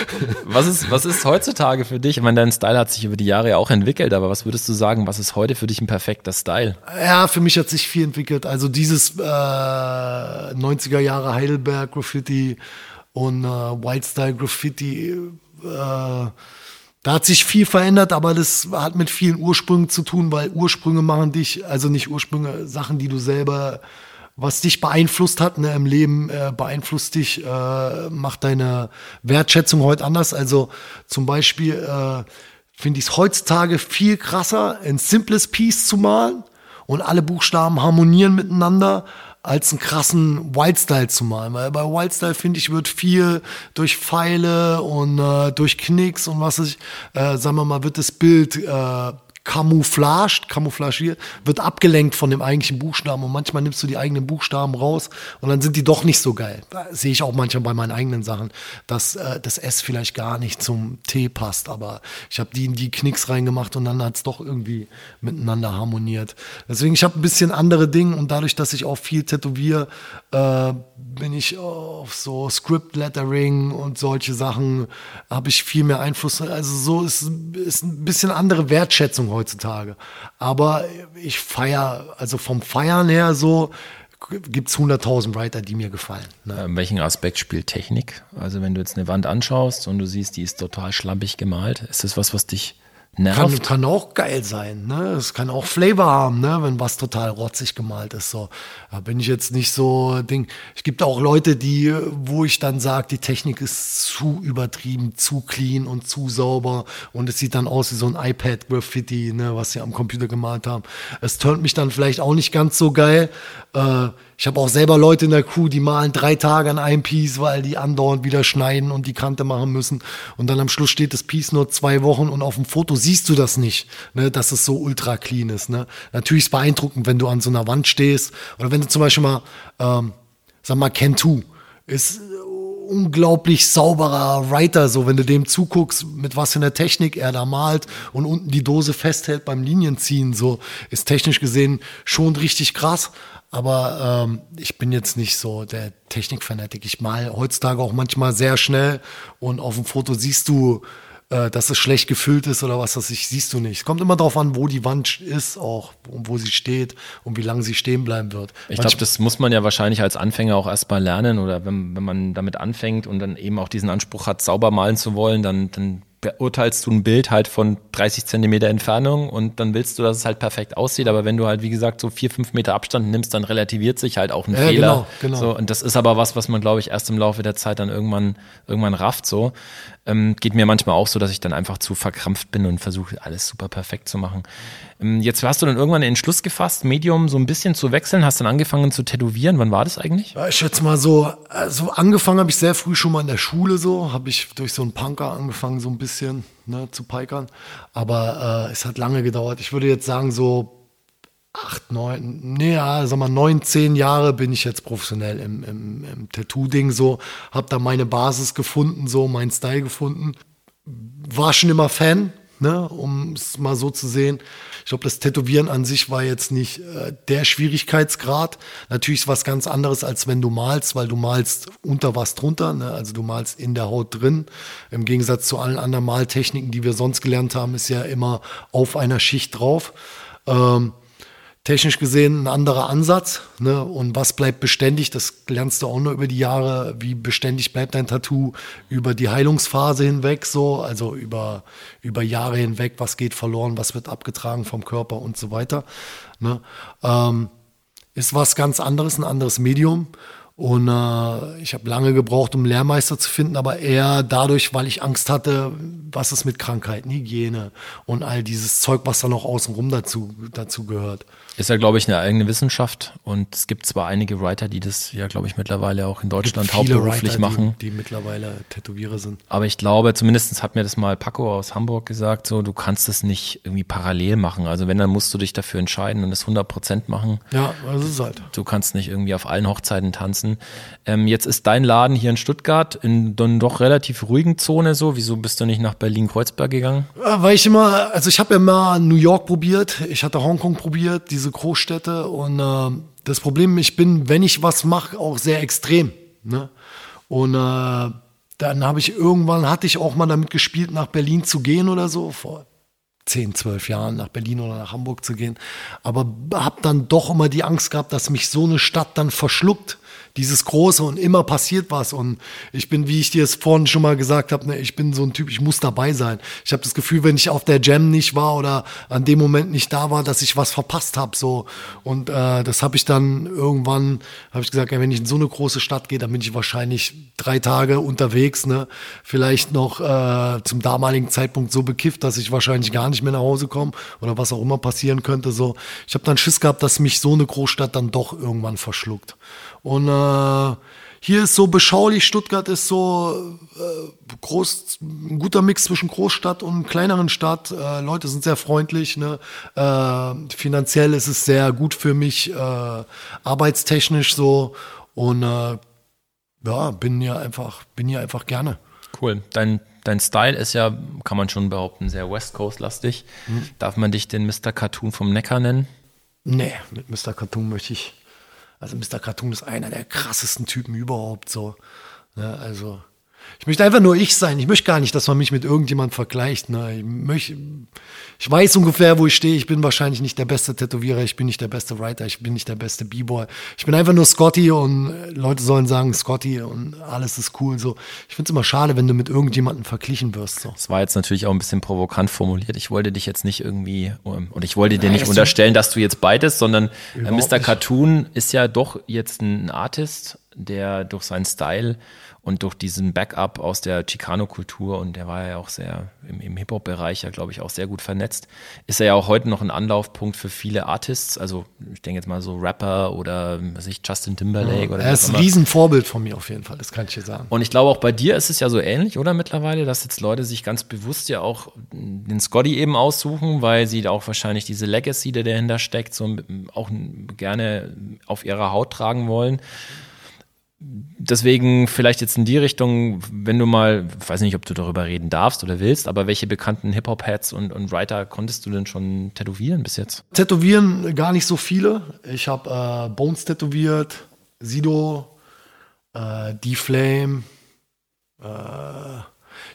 was, ist, was ist heutzutage für dich? Ich meine, dein Style hat sich über die Jahre ja auch entwickelt, aber was würdest du sagen, was ist heute für dich ein perfekter Style? Ja, für mich hat sich viel entwickelt. Also dieses äh, 90er Jahre Heidelberg Graffiti und äh, Wildstyle Graffiti, äh, da hat sich viel verändert, aber das hat mit vielen Ursprüngen zu tun, weil Ursprünge machen dich, also nicht Ursprünge, Sachen, die du selber was dich beeinflusst hat ne, im Leben, äh, beeinflusst dich, äh, macht deine Wertschätzung heute anders. Also zum Beispiel äh, finde ich es heutzutage viel krasser, ein simples Piece zu malen und alle Buchstaben harmonieren miteinander, als einen krassen Wildstyle zu malen. Weil bei Wildstyle, finde ich, wird viel durch Pfeile und äh, durch Knicks und was ich, äh, sagen wir mal, wird das Bild äh, camouflaged, camouflagiert, wird abgelenkt von dem eigentlichen Buchstaben und manchmal nimmst du die eigenen Buchstaben raus und dann sind die doch nicht so geil. Sehe ich auch manchmal bei meinen eigenen Sachen, dass äh, das S vielleicht gar nicht zum T passt, aber ich habe die in die Knicks reingemacht und dann hat es doch irgendwie miteinander harmoniert. Deswegen, ich habe ein bisschen andere Dinge und dadurch, dass ich auch viel tätowiere, äh, bin ich auf so Script Lettering und solche Sachen, habe ich viel mehr Einfluss. Also so ist, ist ein bisschen andere Wertschätzung heutzutage. Aber ich feiere, also vom Feiern her so, gibt es 100.000 Writer, die mir gefallen. Ne? Ähm, welchen Aspekt spielt Technik? Also wenn du jetzt eine Wand anschaust und du siehst, die ist total schlampig gemalt, ist das was, was dich nervt? Kann, kann auch geil sein, ne? Es kann auch Flavor haben, ne? Wenn was total rotzig gemalt ist. So, da bin ich jetzt nicht so Ding. Es gibt auch Leute, die, wo ich dann sage, die Technik ist zu übertrieben, zu clean und zu sauber und es sieht dann aus wie so ein iPad-Graffiti, ne? Was sie am Computer gemalt haben. Es turnt mich dann vielleicht auch nicht ganz so geil. Äh, ich habe auch selber Leute in der Crew, die malen drei Tage an einem Piece, weil die andauernd wieder schneiden und die Kante machen müssen. Und dann am Schluss steht das Piece nur zwei Wochen und auf dem Foto siehst du das nicht, ne, dass es so ultra clean ist. Ne. Natürlich ist es beeindruckend, wenn du an so einer Wand stehst oder wenn du zum Beispiel mal, ähm, sag mal, Kentu ist unglaublich sauberer Writer, so wenn du dem zuguckst, mit was für einer Technik er da malt und unten die Dose festhält beim Linienziehen, so ist technisch gesehen schon richtig krass. Aber ähm, ich bin jetzt nicht so der Technikfanatik. Ich mal heutzutage auch manchmal sehr schnell und auf dem Foto siehst du, äh, dass es schlecht gefüllt ist oder was das ich siehst du nicht. Es kommt immer darauf an, wo die Wand ist auch und wo sie steht und wie lange sie stehen bleiben wird. Ich glaube, das muss man ja wahrscheinlich als Anfänger auch erstmal lernen oder wenn, wenn man damit anfängt und dann eben auch diesen Anspruch hat, sauber malen zu wollen, dann, dann beurteilst du ein Bild halt von 30 Zentimeter Entfernung und dann willst du, dass es halt perfekt aussieht. Aber wenn du halt, wie gesagt, so vier, fünf Meter Abstand nimmst, dann relativiert sich halt auch ein Ja, Fehler. genau, genau. So, und das ist aber was, was man, glaube ich, erst im Laufe der Zeit dann irgendwann, irgendwann rafft. So ähm, geht mir manchmal auch so, dass ich dann einfach zu verkrampft bin und versuche, alles super perfekt zu machen. Ähm, jetzt hast du dann irgendwann den Entschluss gefasst, Medium so ein bisschen zu wechseln, hast dann angefangen zu tätowieren. Wann war das eigentlich? Ich schätze mal so, also angefangen habe ich sehr früh schon mal in der Schule so, habe ich durch so einen Punker angefangen so ein bisschen ne, zu pikern. Aber äh, es hat lange gedauert. Ich würde jetzt sagen so acht, neun, nee, ja, sag mal neun, zehn Jahre bin ich jetzt professionell im, im, im Tattoo-Ding so, habe da meine Basis gefunden, so meinen Style gefunden. War schon immer Fan, ne, um es mal so zu sehen. Ich glaube, das Tätowieren an sich war jetzt nicht äh, der Schwierigkeitsgrad. Natürlich ist was ganz anderes, als wenn du malst, weil du malst unter was drunter, ne? also du malst in der Haut drin. Im Gegensatz zu allen anderen Maltechniken, die wir sonst gelernt haben, ist ja immer auf einer Schicht drauf. Ähm, technisch gesehen ein anderer Ansatz. Ne? Und was bleibt beständig, das lernst du auch nur über die Jahre. Wie beständig bleibt dein Tattoo über die Heilungsphase hinweg, so, also über, über Jahre hinweg, was geht verloren, was wird abgetragen vom Körper und so weiter. Ne? Ähm, ist was ganz anderes, ein anderes Medium. Und äh, ich habe lange gebraucht, um Lehrmeister zu finden, aber eher dadurch, weil ich Angst hatte, was ist mit Krankheiten, Hygiene und all dieses Zeug, was da noch außenrum dazu, dazu gehört. Ist ja, glaube ich, eine eigene Wissenschaft und es gibt zwar einige Writer, die das ja, glaube ich, mittlerweile auch in Deutschland hauptberuflich Writer, machen. Die, die mittlerweile Tätowierer sind. Aber ich glaube, zumindest hat mir das mal Paco aus Hamburg gesagt, so, du kannst es nicht irgendwie parallel machen. Also wenn, dann musst du dich dafür entscheiden und es 100 Prozent machen. Ja, das ist halt. Du kannst nicht irgendwie auf allen Hochzeiten tanzen. Ähm, jetzt ist dein Laden hier in Stuttgart in einer doch relativ ruhigen Zone so. Wieso bist du nicht nach Berlin-Kreuzberg gegangen? Weil ich immer, also ich habe ja mal New York probiert, ich hatte Hongkong probiert, diese Großstädte und äh, das Problem, ich bin, wenn ich was mache, auch sehr extrem. Ne? Und äh, dann habe ich irgendwann, hatte ich auch mal damit gespielt, nach Berlin zu gehen oder so, vor 10, 12 Jahren nach Berlin oder nach Hamburg zu gehen. Aber habe dann doch immer die Angst gehabt, dass mich so eine Stadt dann verschluckt. Dieses Große und immer passiert was. Und ich bin, wie ich dir es vorhin schon mal gesagt habe, ne, ich bin so ein Typ, ich muss dabei sein. Ich habe das Gefühl, wenn ich auf der Jam nicht war oder an dem Moment nicht da war, dass ich was verpasst habe. So. Und äh, das habe ich dann irgendwann, habe ich gesagt, ja, wenn ich in so eine große Stadt gehe, dann bin ich wahrscheinlich drei Tage unterwegs. Ne? Vielleicht noch äh, zum damaligen Zeitpunkt so bekifft, dass ich wahrscheinlich gar nicht mehr nach Hause komme oder was auch immer passieren könnte. So. Ich habe dann Schiss gehabt, dass mich so eine Großstadt dann doch irgendwann verschluckt. Und äh, hier ist so beschaulich, Stuttgart ist so äh, groß, ein guter Mix zwischen Großstadt und kleineren Stadt. Äh, Leute sind sehr freundlich. Ne? Äh, finanziell ist es sehr gut für mich, äh, arbeitstechnisch so. Und äh, ja, bin hier einfach, bin hier einfach gerne. Cool. Dein, dein Style ist ja, kann man schon behaupten, sehr West Coast-lastig. Darf man dich den Mr. Cartoon vom Neckar nennen? Nee, mit Mr. Cartoon möchte ich. Also Mr. Cartoon ist einer der krassesten Typen überhaupt so. Ne, also Ich möchte einfach nur ich sein. Ich möchte gar nicht, dass man mich mit irgendjemand vergleicht. Ne? Ich, möchte, ich weiß ungefähr, wo ich stehe. Ich bin wahrscheinlich nicht der beste Tätowierer, ich bin nicht der beste Writer, ich bin nicht der beste B-Boy. Ich bin einfach nur Scotty und Leute sollen sagen Scotty und alles ist cool. So, ich finde es immer schade, wenn du mit irgendjemandem verglichen wirst. So. Das war jetzt natürlich auch ein bisschen provokant formuliert. Ich wollte dich jetzt nicht irgendwie und ich wollte dir nicht unterstellen, dass du jetzt beides, sondern äh, Mr. Cartoon ist ja doch jetzt ein Artist, der durch seinen Style und durch diesen Backup aus der Chicano-Kultur und der war ja auch sehr im, im Hip-Hop-Bereich ja, glaube ich, auch sehr gut vernetzt, ist er ja auch heute noch ein Anlaufpunkt für viele Artists. Also ich denke jetzt mal so Rapper oder was ich, Justin Timberlake ja, oder Er ist ein Riesenvorbild von mir auf jeden Fall, das kann ich dir sagen. Und ich glaube auch bei dir ist es ja so ähnlich, oder mittlerweile, dass jetzt Leute sich ganz bewusst ja auch den Scotty eben aussuchen, weil sie auch wahrscheinlich diese Legacy, die dahinter steckt, so auch gerne auf ihrer Haut tragen wollen deswegen vielleicht jetzt in die Richtung, wenn du mal, weiß nicht, ob du darüber reden darfst oder willst, aber welche bekannten Hip-Hop-Heads und, und Writer konntest du denn schon tätowieren bis jetzt? Tätowieren gar nicht so viele. Ich habe äh, Bones tätowiert, Sido, äh, D-Flame. Äh,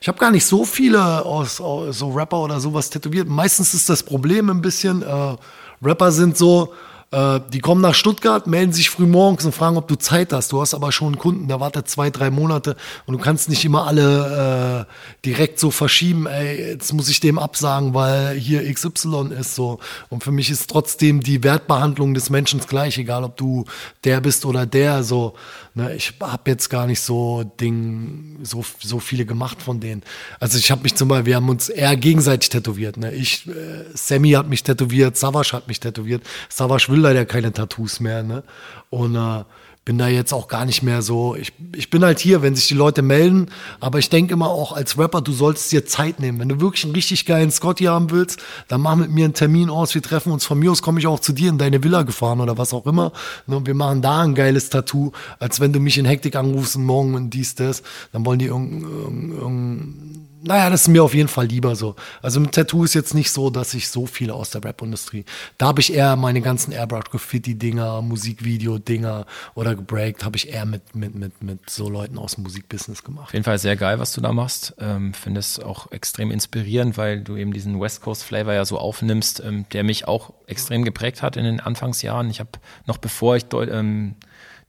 ich habe gar nicht so viele aus, aus, so Rapper oder sowas tätowiert. Meistens ist das Problem ein bisschen, äh, Rapper sind so, äh, die kommen nach Stuttgart, melden sich früh morgens und fragen, ob du Zeit hast. Du hast aber schon einen Kunden, der wartet zwei, drei Monate und du kannst nicht immer alle äh, direkt so verschieben, ey, jetzt muss ich dem absagen, weil hier XY ist so. Und für mich ist trotzdem die Wertbehandlung des Menschen gleich, egal ob du der bist oder der. So, ne, ich habe jetzt gar nicht so Ding, so, so viele gemacht von denen. Also ich habe mich zum Beispiel, wir haben uns eher gegenseitig tätowiert. Ne? Ich, äh, Sammy hat mich tätowiert, Savasch hat mich tätowiert. Savasch will will leider keine Tattoos mehr, ne? Und äh, bin da jetzt auch gar nicht mehr so. Ich, ich bin halt hier, wenn sich die Leute melden, aber ich denke immer auch als Rapper, du solltest dir Zeit nehmen. Wenn du wirklich einen richtig geilen Scotty haben willst, dann mach mit mir einen Termin aus, wir treffen uns. Von mir aus komme ich auch zu dir in deine Villa gefahren oder was auch immer. Ne, und wir machen da ein geiles Tattoo, als wenn du mich in Hektik anrufst und morgen und dies, das. Dann wollen die irgendein, irgendein naja, das ist mir auf jeden Fall lieber so. Also mit Tattoo ist jetzt nicht so, dass ich so viele aus der Rap-Industrie. Da habe ich eher meine ganzen Airbrush-Graffiti-Dinger, Musikvideo-Dinger oder gebreakt, habe ich eher mit, mit, mit, mit so Leuten aus dem Musikbusiness gemacht. Auf jeden Fall sehr geil, was du da machst. Ähm, Finde es auch extrem inspirierend, weil du eben diesen West Coast-Flavor ja so aufnimmst, ähm, der mich auch extrem geprägt hat in den Anfangsjahren. Ich habe noch bevor ich ähm,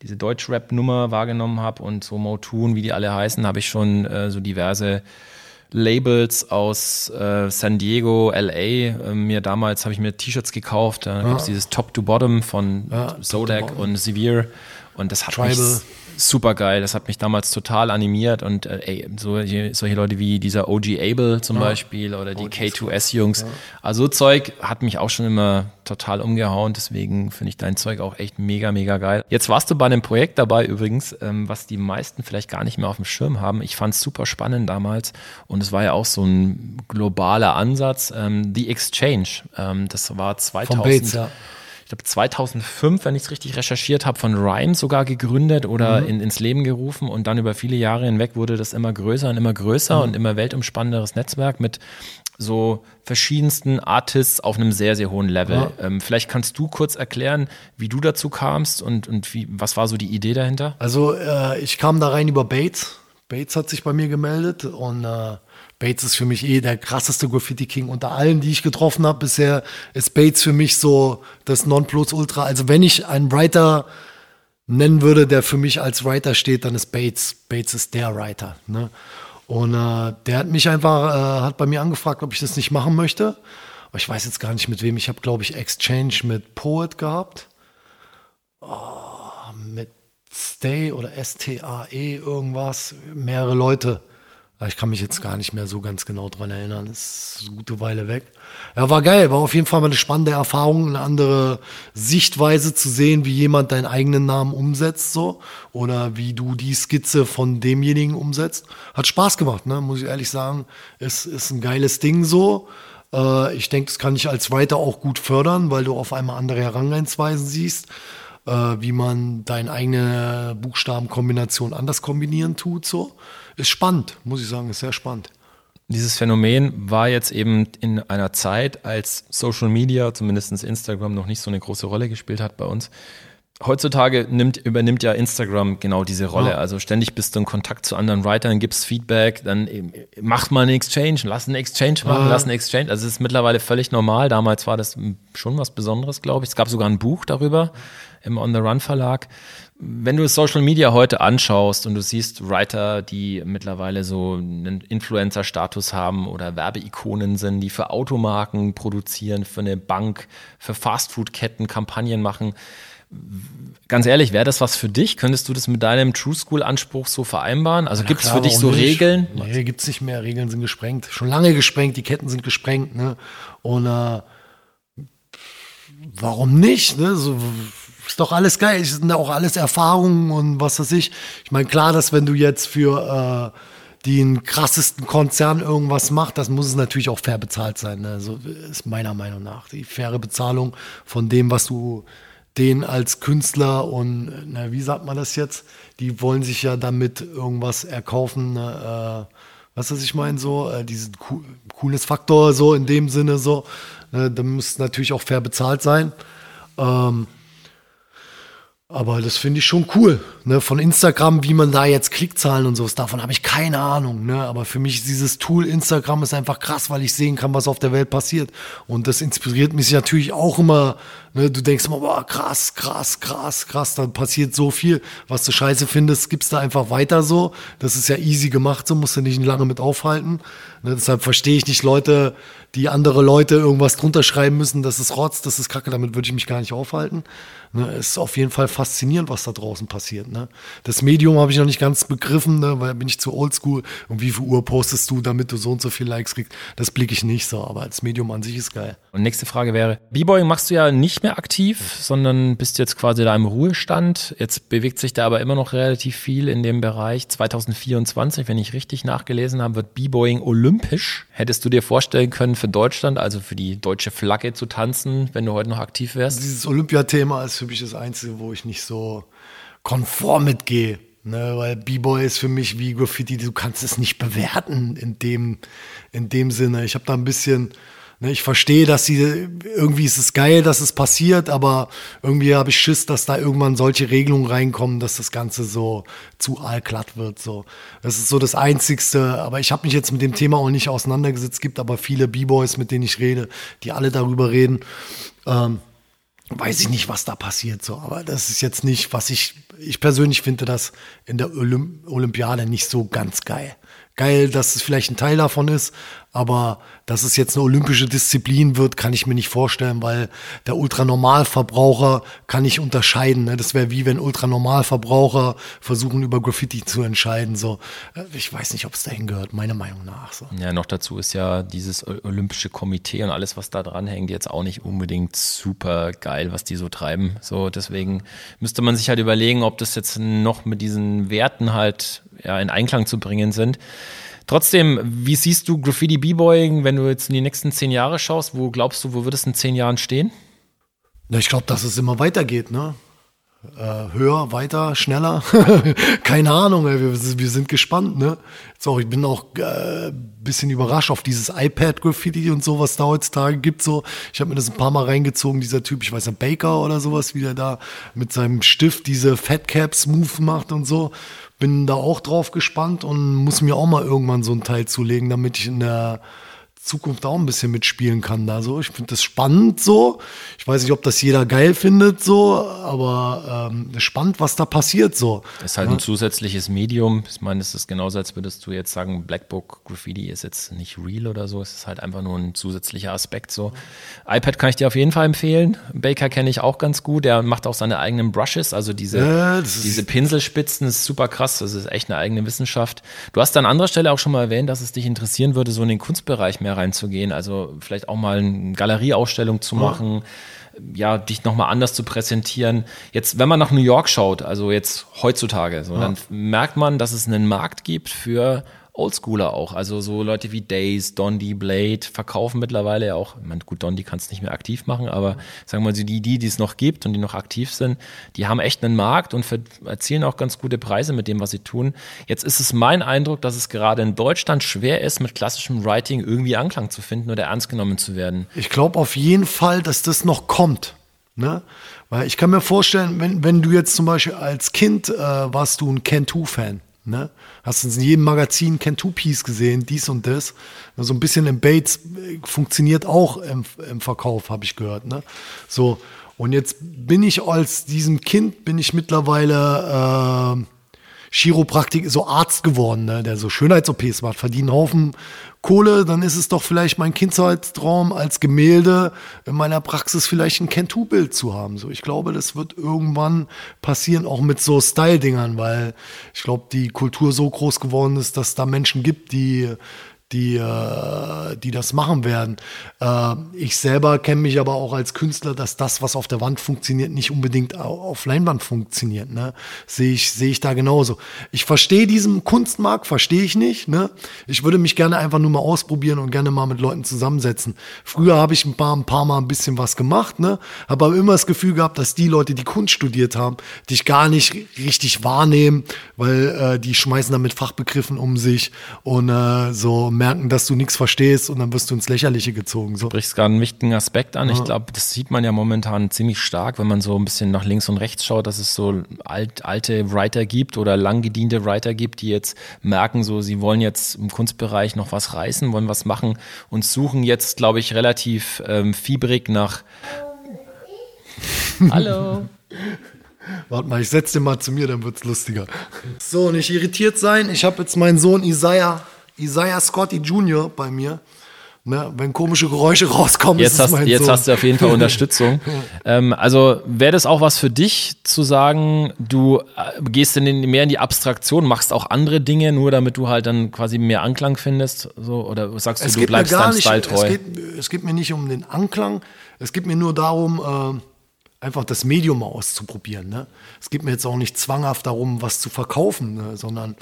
diese Deutsch-Rap-Nummer wahrgenommen habe und so Motoon, wie die alle heißen, habe ich schon äh, so diverse Labels aus äh, San Diego, LA. Äh, mir damals habe ich mir T-Shirts gekauft. Da ja. gab es dieses Top to Bottom von ja, Zodak und Severe. Und das hat Tribal. mich super geil. Das hat mich damals total animiert und äh, ey, so, solche Leute wie dieser OG Able zum ja. Beispiel oder die K2S-Jungs. Ja. Also Zeug hat mich auch schon immer total umgehauen. Deswegen finde ich dein Zeug auch echt mega, mega geil. Jetzt warst du bei einem Projekt dabei übrigens, ähm, was die meisten vielleicht gar nicht mehr auf dem Schirm haben. Ich fand es super spannend damals und es war ja auch so ein globaler Ansatz. Ähm, The Exchange, ähm, das war 2000. Von Bates, ja glaube 2005, wenn ich es richtig recherchiert habe, von Rhyme sogar gegründet oder mhm. in, ins Leben gerufen und dann über viele Jahre hinweg wurde das immer größer und immer größer mhm. und immer weltumspannenderes Netzwerk mit so verschiedensten Artists auf einem sehr, sehr hohen Level. Ja. Ähm, vielleicht kannst du kurz erklären, wie du dazu kamst und, und wie, was war so die Idee dahinter? Also äh, ich kam da rein über Bates. Bates hat sich bei mir gemeldet und äh, Bates ist für mich eh der krasseste Graffiti King unter allen, die ich getroffen habe bisher. Ist Bates für mich so das Nonplusultra. Also wenn ich einen Writer nennen würde, der für mich als Writer steht, dann ist Bates. Bates ist der Writer. Ne? Und äh, der hat mich einfach, äh, hat bei mir angefragt, ob ich das nicht machen möchte. Aber ich weiß jetzt gar nicht mit wem. Ich habe, glaube ich, Exchange mit Poet gehabt. Oh, mit Stay oder S-T-A-E irgendwas. Mehrere Leute. Ich kann mich jetzt gar nicht mehr so ganz genau dran erinnern. Ist eine gute Weile weg. Ja, war geil. War auf jeden Fall mal eine spannende Erfahrung, eine andere Sichtweise zu sehen, wie jemand deinen eigenen Namen umsetzt, so. Oder wie du die Skizze von demjenigen umsetzt. Hat Spaß gemacht, ne? Muss ich ehrlich sagen. Ist, ist ein geiles Ding so. Äh, ich denke, das kann ich als Writer auch gut fördern, weil du auf einmal andere Herangehensweisen siehst, äh, wie man deine eigene Buchstabenkombination anders kombinieren tut, so ist spannend, muss ich sagen, ist sehr spannend. Dieses Phänomen war jetzt eben in einer Zeit, als Social Media, zumindest Instagram, noch nicht so eine große Rolle gespielt hat bei uns, heutzutage nimmt, übernimmt ja Instagram genau diese Rolle. Ja. Also ständig bist du in Kontakt zu anderen Writern, gibst Feedback, dann macht mal einen Exchange, lass einen Exchange machen, ja. lass einen Exchange. Also es ist mittlerweile völlig normal. Damals war das schon was Besonderes, glaube ich. Es gab sogar ein Buch darüber im On the Run Verlag. Wenn du Social Media heute anschaust und du siehst Writer, die mittlerweile so einen Influencer-Status haben oder Werbeikonen sind, die für Automarken produzieren, für eine Bank, für Fastfood-Ketten Kampagnen machen, Ganz ehrlich, wäre das was für dich? Könntest du das mit deinem True School Anspruch so vereinbaren? Also gibt es für dich so nicht. Regeln? Nee, gibt es nicht mehr. Regeln sind gesprengt. Schon lange gesprengt, die Ketten sind gesprengt. Ne? Und äh, warum nicht? Ne? So, ist doch alles geil. Es sind auch alles Erfahrungen und was weiß ich. Ich meine, klar, dass wenn du jetzt für äh, den krassesten Konzern irgendwas macht, das muss es natürlich auch fair bezahlt sein. Ne? So ist meiner Meinung nach. Die faire Bezahlung von dem, was du den als Künstler und, na, wie sagt man das jetzt? Die wollen sich ja damit irgendwas erkaufen. Ne, äh, was ich meine, so, äh, diesen cooles Faktor, so in dem Sinne, so. Ne, da muss natürlich auch fair bezahlt sein. Ähm, aber das finde ich schon cool. Ne? Von Instagram, wie man da jetzt Klickzahlen und sowas, davon habe ich keine Ahnung. Ne? Aber für mich dieses Tool Instagram ist einfach krass, weil ich sehen kann, was auf der Welt passiert. Und das inspiriert mich natürlich auch immer. Ne? Du denkst immer, boah, krass, krass, krass, krass, da passiert so viel. Was du scheiße findest, gibst du einfach weiter so. Das ist ja easy gemacht, so musst du nicht lange mit aufhalten. Ne? Deshalb verstehe ich nicht Leute, die andere Leute irgendwas drunter schreiben müssen, das ist Rotz, das ist Kacke, damit würde ich mich gar nicht aufhalten. Ne, ist auf jeden Fall faszinierend, was da draußen passiert. Ne? Das Medium habe ich noch nicht ganz begriffen, ne, weil bin ich zu oldschool. Und wie viel Uhr postest du, damit du so und so viele Likes kriegst? Das blicke ich nicht so, aber das Medium an sich ist geil. Und nächste Frage wäre, B-Boying machst du ja nicht mehr aktiv, sondern bist jetzt quasi da im Ruhestand. Jetzt bewegt sich da aber immer noch relativ viel in dem Bereich. 2024, wenn ich richtig nachgelesen habe, wird B-Boying olympisch. Hättest du dir vorstellen können, für Deutschland, also für die deutsche Flagge zu tanzen, wenn du heute noch aktiv wärst? Dieses Olympiathema ist für das Einzige, wo ich nicht so konform mitgehe. Ne, weil B-Boy ist für mich wie Graffiti, du kannst es nicht bewerten in dem, in dem Sinne. Ich habe da ein bisschen, ne, ich verstehe, dass sie, irgendwie ist es geil, dass es passiert, aber irgendwie habe ich Schiss, dass da irgendwann solche Regelungen reinkommen, dass das Ganze so zu allglatt wird. So. Das ist so das Einzigste, aber ich habe mich jetzt mit dem Thema auch nicht auseinandergesetzt. Es gibt aber viele B-Boys, mit denen ich rede, die alle darüber reden. Ähm, weiß ich nicht, was da passiert, so. Aber das ist jetzt nicht, was ich, ich persönlich finde das in der Olymp Olympiade nicht so ganz geil geil, dass es vielleicht ein Teil davon ist, aber dass es jetzt eine olympische Disziplin wird, kann ich mir nicht vorstellen, weil der Ultranormalverbraucher kann nicht unterscheiden. Ne? Das wäre wie wenn Ultranormalverbraucher versuchen, über Graffiti zu entscheiden. So, äh, ich weiß nicht, ob es dahin gehört, meiner Meinung nach. So. Ja, noch dazu ist ja dieses Olympische Komitee und alles, was da dran hängt, jetzt auch nicht unbedingt super geil, was die so treiben. So, deswegen müsste man sich halt überlegen, ob das jetzt noch mit diesen Werten halt ja, in Einklang zu bringen sind. Trotzdem, wie siehst du Graffiti B-Boying, wenn du jetzt in die nächsten zehn Jahre schaust? Wo glaubst du, wo wird es in zehn Jahren stehen? Na, ich glaube, dass es immer weitergeht, ne? Äh, höher, weiter, schneller. Keine Ahnung, ey, wir, wir, sind gespannt, ne? So, ich bin auch äh, bisschen überrascht auf dieses iPad-Graffiti und so, was da heutzutage gibt. So, ich habe mir das ein paar Mal reingezogen, dieser Typ, ich weiß nicht, Baker oder sowas, wie der da mit seinem Stift diese Fat Caps Move macht und so bin da auch drauf gespannt und muss mir auch mal irgendwann so ein Teil zulegen, damit ich in der Zukunft auch ein bisschen mitspielen kann da so. Ich finde das spannend so. Ich weiß nicht, ob das jeder geil findet so, aber ähm, spannend, was da passiert so. Es ist halt ja. ein zusätzliches Medium. Ich meine, es ist genauso, als würdest du jetzt sagen, Blackbook Graffiti ist jetzt nicht real oder so. Es ist halt einfach nur ein zusätzlicher Aspekt so. iPad kann ich dir auf jeden Fall empfehlen. Baker kenne ich auch ganz gut. Der macht auch seine eigenen Brushes, also diese, ja, diese Pinselspitzen ist super krass. Das ist echt eine eigene Wissenschaft. Du hast an anderer Stelle auch schon mal erwähnt, dass es dich interessieren würde, so in den Kunstbereich mehr mehr reinzugehen. Also vielleicht auch mal eine Galerieausstellung zu machen, ja, dich nochmal anders zu präsentieren. Jetzt, wenn man nach New York schaut, also jetzt heutzutage, so, ja. dann merkt man, dass es einen Markt gibt für Oldschooler auch. Also so Leute wie Days, Dondi, Blade verkaufen mittlerweile ja auch. Ich meine, gut, Dondi kann es nicht mehr aktiv machen, aber sagen wir mal, die, die, die es noch gibt und die noch aktiv sind, die haben echt einen Markt und erzielen auch ganz gute Preise mit dem, was sie tun. Jetzt ist es mein Eindruck, dass es gerade in Deutschland schwer ist, mit klassischem Writing irgendwie Anklang zu finden oder ernst genommen zu werden. Ich glaube auf jeden Fall, dass das noch kommt. Ne? Weil ich kann mir vorstellen, wenn, wenn du jetzt zum Beispiel als Kind äh, warst du ein Can-Do-Fan. Ne? Hast in jedem Magazin Can-Do-Piece gesehen, dies und das. So ein bisschen im Bates äh, funktioniert auch im, im Verkauf, habe ich gehört. Ne? So, und jetzt bin ich als diesem Kind, bin ich mittlerweile äh, Chiropraktik, so Arzt geworden, ne, der so Schönheits-OPs macht, verdient einen Haufen Kohle, dann ist es doch vielleicht mein Kindheitstraum als Gemälde in meiner Praxis vielleicht ein Kentu-Bild zu haben. So, ich glaube, das wird irgendwann passieren, auch mit so Style-Dingern, weil ich glaube, die Kultur so groß geworden ist, dass da Menschen gibt, die die, äh, die das machen werden. Äh, ich selber kenne mich aber auch als Künstler, dass das, was auf der Wand funktioniert, nicht unbedingt auf Leinwand funktioniert. Ne? Sehe ich, sehe ich da genauso. Ich verstehe diesen Kunstmarkt, verstehe ich nicht. Ne? Ich würde mich gerne einfach nur mal ausprobieren und gerne mal mit Leuten zusammensetzen. Früher habe ich ein paar, ein paar Mal ein bisschen was gemacht, ne? habe aber immer das Gefühl gehabt, dass die Leute, die Kunst studiert haben, dich gar nicht richtig wahrnehmen, weil äh, die schmeißen damit Fachbegriffen um sich und äh, so merken, dass du nichts verstehst und dann wirst du ins Lächerliche gezogen. So. Du brichst gerade einen wichtigen Aspekt an. Ja. Ich glaube, das sieht man ja momentan ziemlich stark, wenn man so ein bisschen nach links und rechts schaut, dass es so alt, alte Writer gibt oder lang gediente Writer gibt, die jetzt merken, so sie wollen jetzt im Kunstbereich noch was reißen, wollen was machen und suchen jetzt, glaube ich, relativ ähm, fiebrig nach Hallo. Warte mal, ich setze den mal zu mir, dann wird es lustiger. So, nicht irritiert sein. Ich habe jetzt meinen Sohn Isaiah Isaiah Scotty Jr. bei mir. Ne, wenn komische Geräusche rauskommen, jetzt, hast, jetzt hast du auf jeden Fall Unterstützung. ähm, also wäre das auch was für dich, zu sagen, du äh, gehst in den, mehr in die Abstraktion, machst auch andere Dinge, nur damit du halt dann quasi mehr Anklang findest? So, oder sagst du, du bleibst deinem nicht, Style treu? Es geht, es geht, mir nicht um den Anklang, es geht mir nur darum, äh, einfach das Medium auszuprobieren. Ne? Es geht mir jetzt auch nicht zwanghaft darum, was zu verkaufen, ne? sondern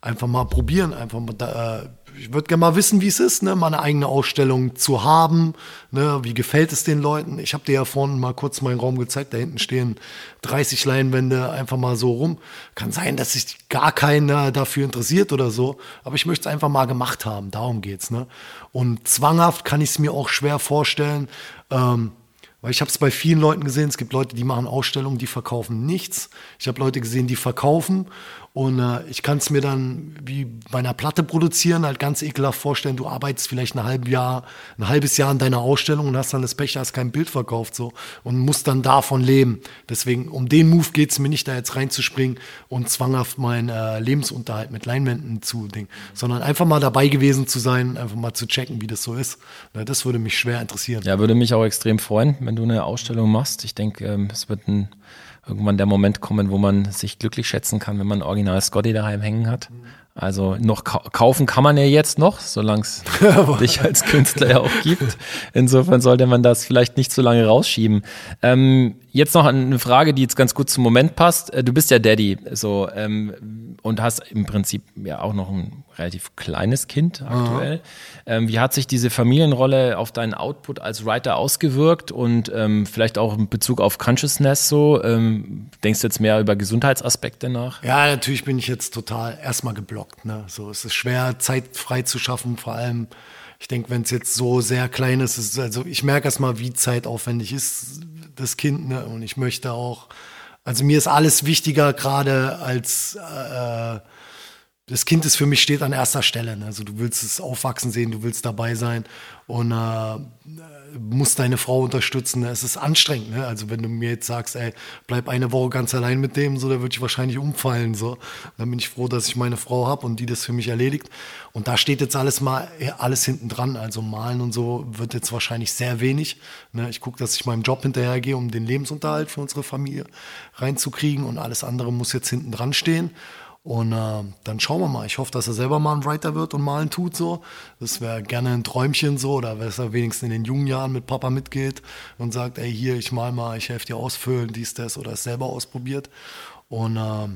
einfach mal probieren, einfach mal da, äh, ich würde gerne mal wissen, wie es ist, ne, mal eine eigene Ausstellung zu haben. Ne, wie gefällt es den Leuten? Ich habe dir ja vorhin mal kurz meinen Raum gezeigt. Da hinten stehen 30 Leinwände einfach mal so rum. Kann sein, dass sich gar keiner dafür interessiert oder so. Aber ich möchte es einfach mal gemacht haben. Darum geht's. Ne? Und zwanghaft kann ich es mir auch schwer vorstellen. Ähm, weil ich habe es bei vielen Leuten gesehen, es gibt Leute, die machen Ausstellungen, die verkaufen nichts. Ich habe Leute gesehen, die verkaufen und äh, ich kann es mir dann wie bei einer Platte produzieren, halt ganz ekelhaft vorstellen, du arbeitest vielleicht ein, halb Jahr, ein halbes Jahr an deiner Ausstellung und hast dann das Pech, hast kein Bild verkauft so und musst dann davon leben. Deswegen, um den Move geht es mir nicht, da jetzt reinzuspringen und zwanghaft meinen äh, Lebensunterhalt mit Leinwänden zu dingen, sondern einfach mal dabei gewesen zu sein, einfach mal zu checken, wie das so ist. Na, das würde mich schwer interessieren. Ja, würde mich auch extrem freuen, wenn du eine Ausstellung machst. Ich denke, ähm, es wird ein irgendwann der Moment kommen, wo man sich glücklich schätzen kann, wenn man Original Scotty daheim hängen hat. Also noch kaufen kann man ja jetzt noch, solange es dich als Künstler ja auch gibt. Insofern sollte man das vielleicht nicht so lange rausschieben. Ähm, jetzt noch eine Frage, die jetzt ganz gut zum Moment passt. Äh, du bist ja Daddy, so ähm, und hast im Prinzip ja auch noch ein relativ kleines Kind aktuell. Ähm, wie hat sich diese Familienrolle auf deinen Output als Writer ausgewirkt und ähm, vielleicht auch in Bezug auf Consciousness so? Ähm, denkst du jetzt mehr über Gesundheitsaspekte nach? Ja, natürlich bin ich jetzt total erstmal geblockt. Ne? So, es ist schwer, Zeit frei zu schaffen, vor allem. Ich denke, wenn es jetzt so sehr klein ist, ist also ich merke erstmal, wie zeitaufwendig ist das Kind. Ne? Und ich möchte auch, also mir ist alles wichtiger gerade als äh, das Kind ist für mich steht an erster Stelle. Ne? Also du willst es aufwachsen sehen, du willst dabei sein und äh, musst deine Frau unterstützen. Es ist anstrengend. Ne? Also wenn du mir jetzt sagst, ey, bleib eine Woche ganz allein mit dem, so, da würde ich wahrscheinlich umfallen. So, dann bin ich froh, dass ich meine Frau habe und die das für mich erledigt. Und da steht jetzt alles mal alles hinten dran. Also malen und so wird jetzt wahrscheinlich sehr wenig. Ne? Ich gucke, dass ich meinem Job hinterhergehe, um den Lebensunterhalt für unsere Familie reinzukriegen und alles andere muss jetzt hinten dran stehen. Und äh, dann schauen wir mal. Ich hoffe, dass er selber mal ein Writer wird und malen tut so. Das wäre gerne ein Träumchen so, oder dass er wenigstens in den jungen Jahren mit Papa mitgeht und sagt, ey, hier, ich mal mal, ich helfe dir ausfüllen, dies, das, oder es selber ausprobiert. Und äh,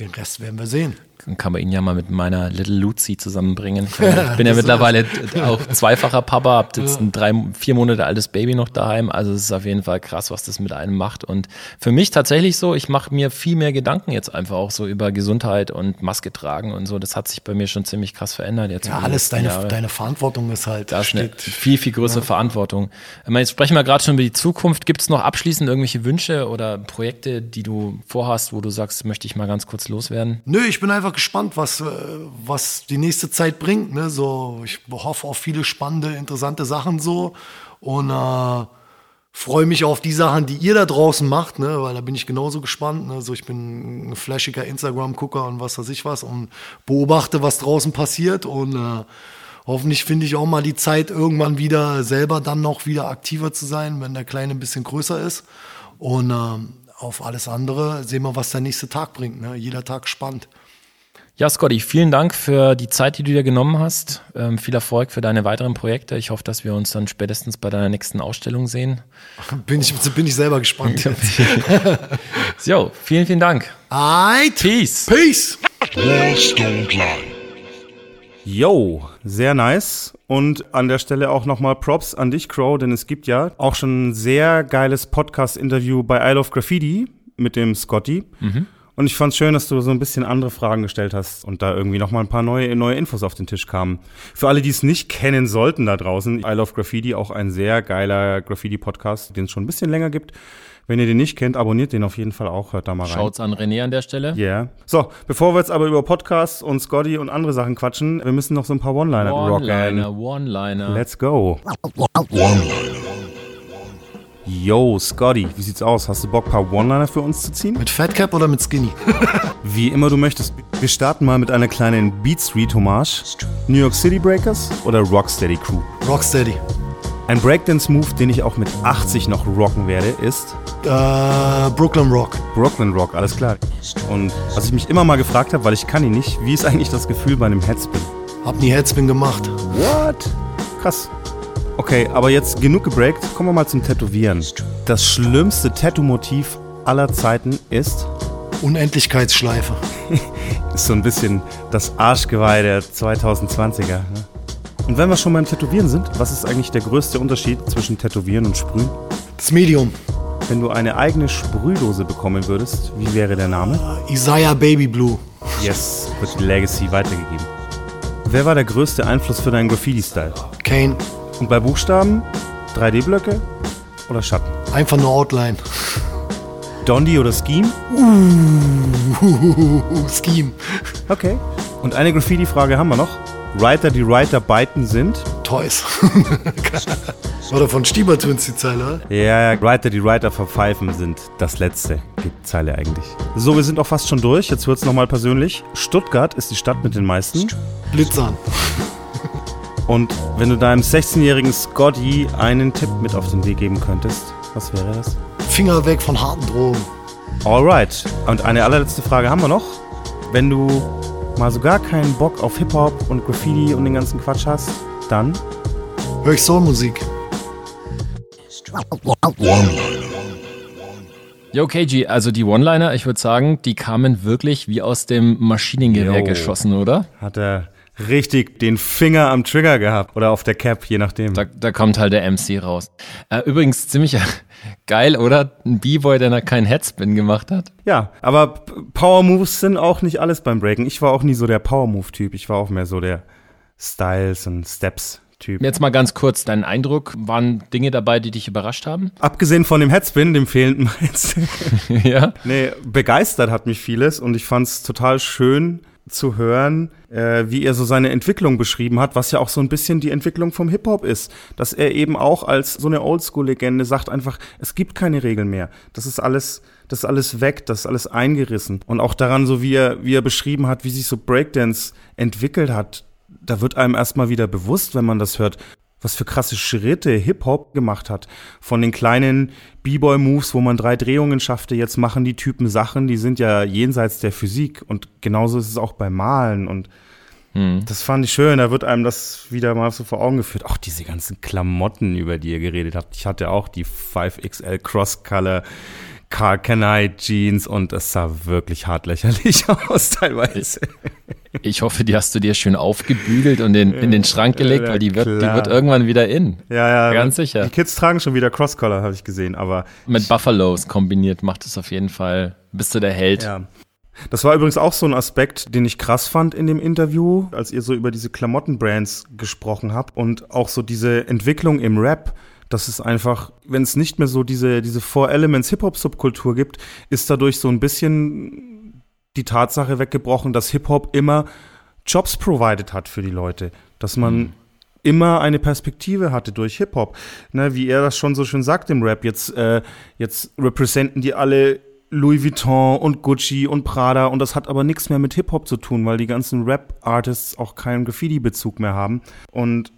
den Rest werden wir sehen. Kann man ihn ja mal mit meiner Little Lucy zusammenbringen. Ich, bin ja mittlerweile auch zweifacher Papa, hab jetzt ein drei, vier Monate altes Baby noch daheim. Also es ist auf jeden Fall krass, was das mit einem macht. Und für mich tatsächlich so, ich mache mir viel mehr Gedanken jetzt einfach auch so über Gesundheit und Maske tragen und so. Das hat sich bei mir schon ziemlich krass verändert jetzt. Ja, alles deine, deine Verantwortung ist halt. Da ist eine viel, viel größere ja. Verantwortung. Ich meine, jetzt sprechen wir gerade schon über die Zukunft. Gibt es noch abschließend irgendwelche Wünsche oder Projekte, die du vorhast, wo du sagst, möchte ich mal ganz kurz loswerden? Nö, ich bin einfach gespannt, was, äh, was die nächste Zeit bringt. Ne? So, ich hoffe auf viele spannende, interessante Sachen so. Und äh, freue mich auf die Sachen, die ihr da draußen macht, ne? weil da bin ich genauso gespannt. Ne? So, ich bin ein flashiger Instagram-Gucker und was weiß ich was und beobachte, was draußen passiert. Und äh, hoffentlich finde ich auch mal die Zeit, irgendwann wieder selber dann noch wieder aktiver zu sein, wenn der Kleine ein bisschen größer ist. Und äh, auf alles andere sehen wir, was der nächste Tag bringt. Ne? Jeder Tag spannend. Ja, Scotty, vielen Dank für die Zeit, die du dir genommen hast. Ähm, viel Erfolg für deine weiteren Projekte. Ich hoffe, dass wir uns dann spätestens bei deiner nächsten Ausstellung sehen. Bin ich, bin ich selber gespannt. so, vielen, vielen Dank. Alright. Peace. Peace. Yo, sehr nice. Und an der Stelle auch nochmal Props an dich, Crow, denn es gibt ja auch schon ein sehr geiles Podcast-Interview bei I Love Graffiti mit dem Scotty. Mhm. Und ich fand's schön, dass du so ein bisschen andere Fragen gestellt hast und da irgendwie nochmal ein paar neue, neue Infos auf den Tisch kamen. Für alle, die es nicht kennen sollten da draußen, I Love Graffiti, auch ein sehr geiler Graffiti-Podcast, den es schon ein bisschen länger gibt. Wenn ihr den nicht kennt, abonniert den auf jeden Fall auch. Hört da mal rein. Schaut's an René an der Stelle. Ja. Yeah. So, bevor wir jetzt aber über Podcasts und Scotty und andere Sachen quatschen, wir müssen noch so ein paar One-Liner One rocken. One-Liner, One-Liner. Let's go. One-Liner. Yo, Scotty, wie sieht's aus? Hast du Bock, ein paar One-Liner für uns zu ziehen? Mit Fatcap oder mit Skinny? wie immer du möchtest. Wir starten mal mit einer kleinen Beat Street Hommage. New York City Breakers oder Rocksteady Crew? Rocksteady. Ein Breakdance-Move, den ich auch mit 80 noch rocken werde, ist äh, Brooklyn Rock. Brooklyn Rock, alles klar. Und was ich mich immer mal gefragt habe, weil ich kann ihn nicht, wie ist eigentlich das Gefühl bei einem Headspin? Hab nie Headspin gemacht. What? Krass. Okay, aber jetzt genug gebreakt, kommen wir mal zum Tätowieren. Das schlimmste Tattoo-Motiv aller Zeiten ist Unendlichkeitsschleife. ist so ein bisschen das Arschgeweih der 2020er. Ne? Und wenn wir schon beim Tätowieren sind, was ist eigentlich der größte Unterschied zwischen Tätowieren und Sprühen? Das Medium. Wenn du eine eigene Sprühdose bekommen würdest, wie wäre der Name? Uh, Isaiah Baby Blue. Yes, wird die Legacy weitergegeben. Wer war der größte Einfluss für deinen Graffiti-Style? Kane. Und bei Buchstaben? 3D-Blöcke oder Schatten? Einfach nur Outline. Dondi oder Scheme? Uh, Scheme. Okay. Und eine Graffiti-Frage haben wir noch. Writer, die Writer beiten sind? Toys. oder von Stieber Twins die Zeile, oder? Ja, ja, Writer, die Writer verpfeifen sind das letzte. Die Zeile eigentlich. So, wir sind auch fast schon durch. Jetzt wird's nochmal persönlich. Stuttgart ist die Stadt mit den meisten. Blitzern. Und wenn du deinem 16-jährigen Scotty einen Tipp mit auf den Weg geben könntest, was wäre das? Finger weg von harten Drogen. Alright. Und eine allerletzte Frage haben wir noch. Wenn du mal so gar keinen Bock auf Hip-Hop und Graffiti und den ganzen Quatsch hast, dann höre ich Soulmusik. Yo, KG, also die One-Liner, ich würde sagen, die kamen wirklich wie aus dem Maschinengewehr Yo. geschossen, oder? Hat er richtig den Finger am Trigger gehabt oder auf der Cap, je nachdem. Da, da kommt halt der MC raus. Äh, übrigens ziemlich geil, oder? Ein B-Boy, der noch keinen Headspin gemacht hat. Ja, aber Power Moves sind auch nicht alles beim Breaken. Ich war auch nie so der Power Move Typ. Ich war auch mehr so der Styles und Steps Typ. Jetzt mal ganz kurz, dein Eindruck, waren Dinge dabei, die dich überrascht haben? Abgesehen von dem Headspin, dem fehlenden meinst Ja. Nee, begeistert hat mich vieles und ich fand es total schön, zu hören, äh, wie er so seine Entwicklung beschrieben hat, was ja auch so ein bisschen die Entwicklung vom Hip-Hop ist. Dass er eben auch als so eine Oldschool-Legende sagt einfach, es gibt keine Regeln mehr. Das ist alles, das ist alles weg, das ist alles eingerissen. Und auch daran, so wie er, wie er beschrieben hat, wie sich so Breakdance entwickelt hat, da wird einem erstmal wieder bewusst, wenn man das hört, was für krasse Schritte Hip-Hop gemacht hat. Von den kleinen B-Boy-Moves, wo man drei Drehungen schaffte, jetzt machen die Typen Sachen, die sind ja jenseits der Physik. Und genauso ist es auch beim Malen. Und hm. das fand ich schön. Da wird einem das wieder mal so vor Augen geführt. Auch diese ganzen Klamotten, über die ihr geredet habt. Ich hatte auch die 5XL Cross-Color Car Canite Jeans und es sah wirklich hart lächerlich aus teilweise. Ich hoffe, die hast du dir schön aufgebügelt und in, in den Schrank gelegt, weil die wird, die wird irgendwann wieder in. Ja, ja. Ganz sicher. Die Kids tragen schon wieder Crosscollar, habe ich gesehen, aber. Mit Buffalos kombiniert macht es auf jeden Fall, bist du der Held. Ja. Das war übrigens auch so ein Aspekt, den ich krass fand in dem Interview, als ihr so über diese Klamottenbrands gesprochen habt und auch so diese Entwicklung im Rap dass es einfach, wenn es nicht mehr so diese, diese Four Elements Hip-Hop-Subkultur gibt, ist dadurch so ein bisschen die Tatsache weggebrochen, dass Hip-Hop immer Jobs provided hat für die Leute. Dass man mhm. immer eine Perspektive hatte durch Hip-Hop. Ne, wie er das schon so schön sagt im Rap, jetzt, äh, jetzt representen die alle Louis Vuitton und Gucci und Prada und das hat aber nichts mehr mit Hip-Hop zu tun, weil die ganzen Rap-Artists auch keinen Graffiti-Bezug mehr haben. Und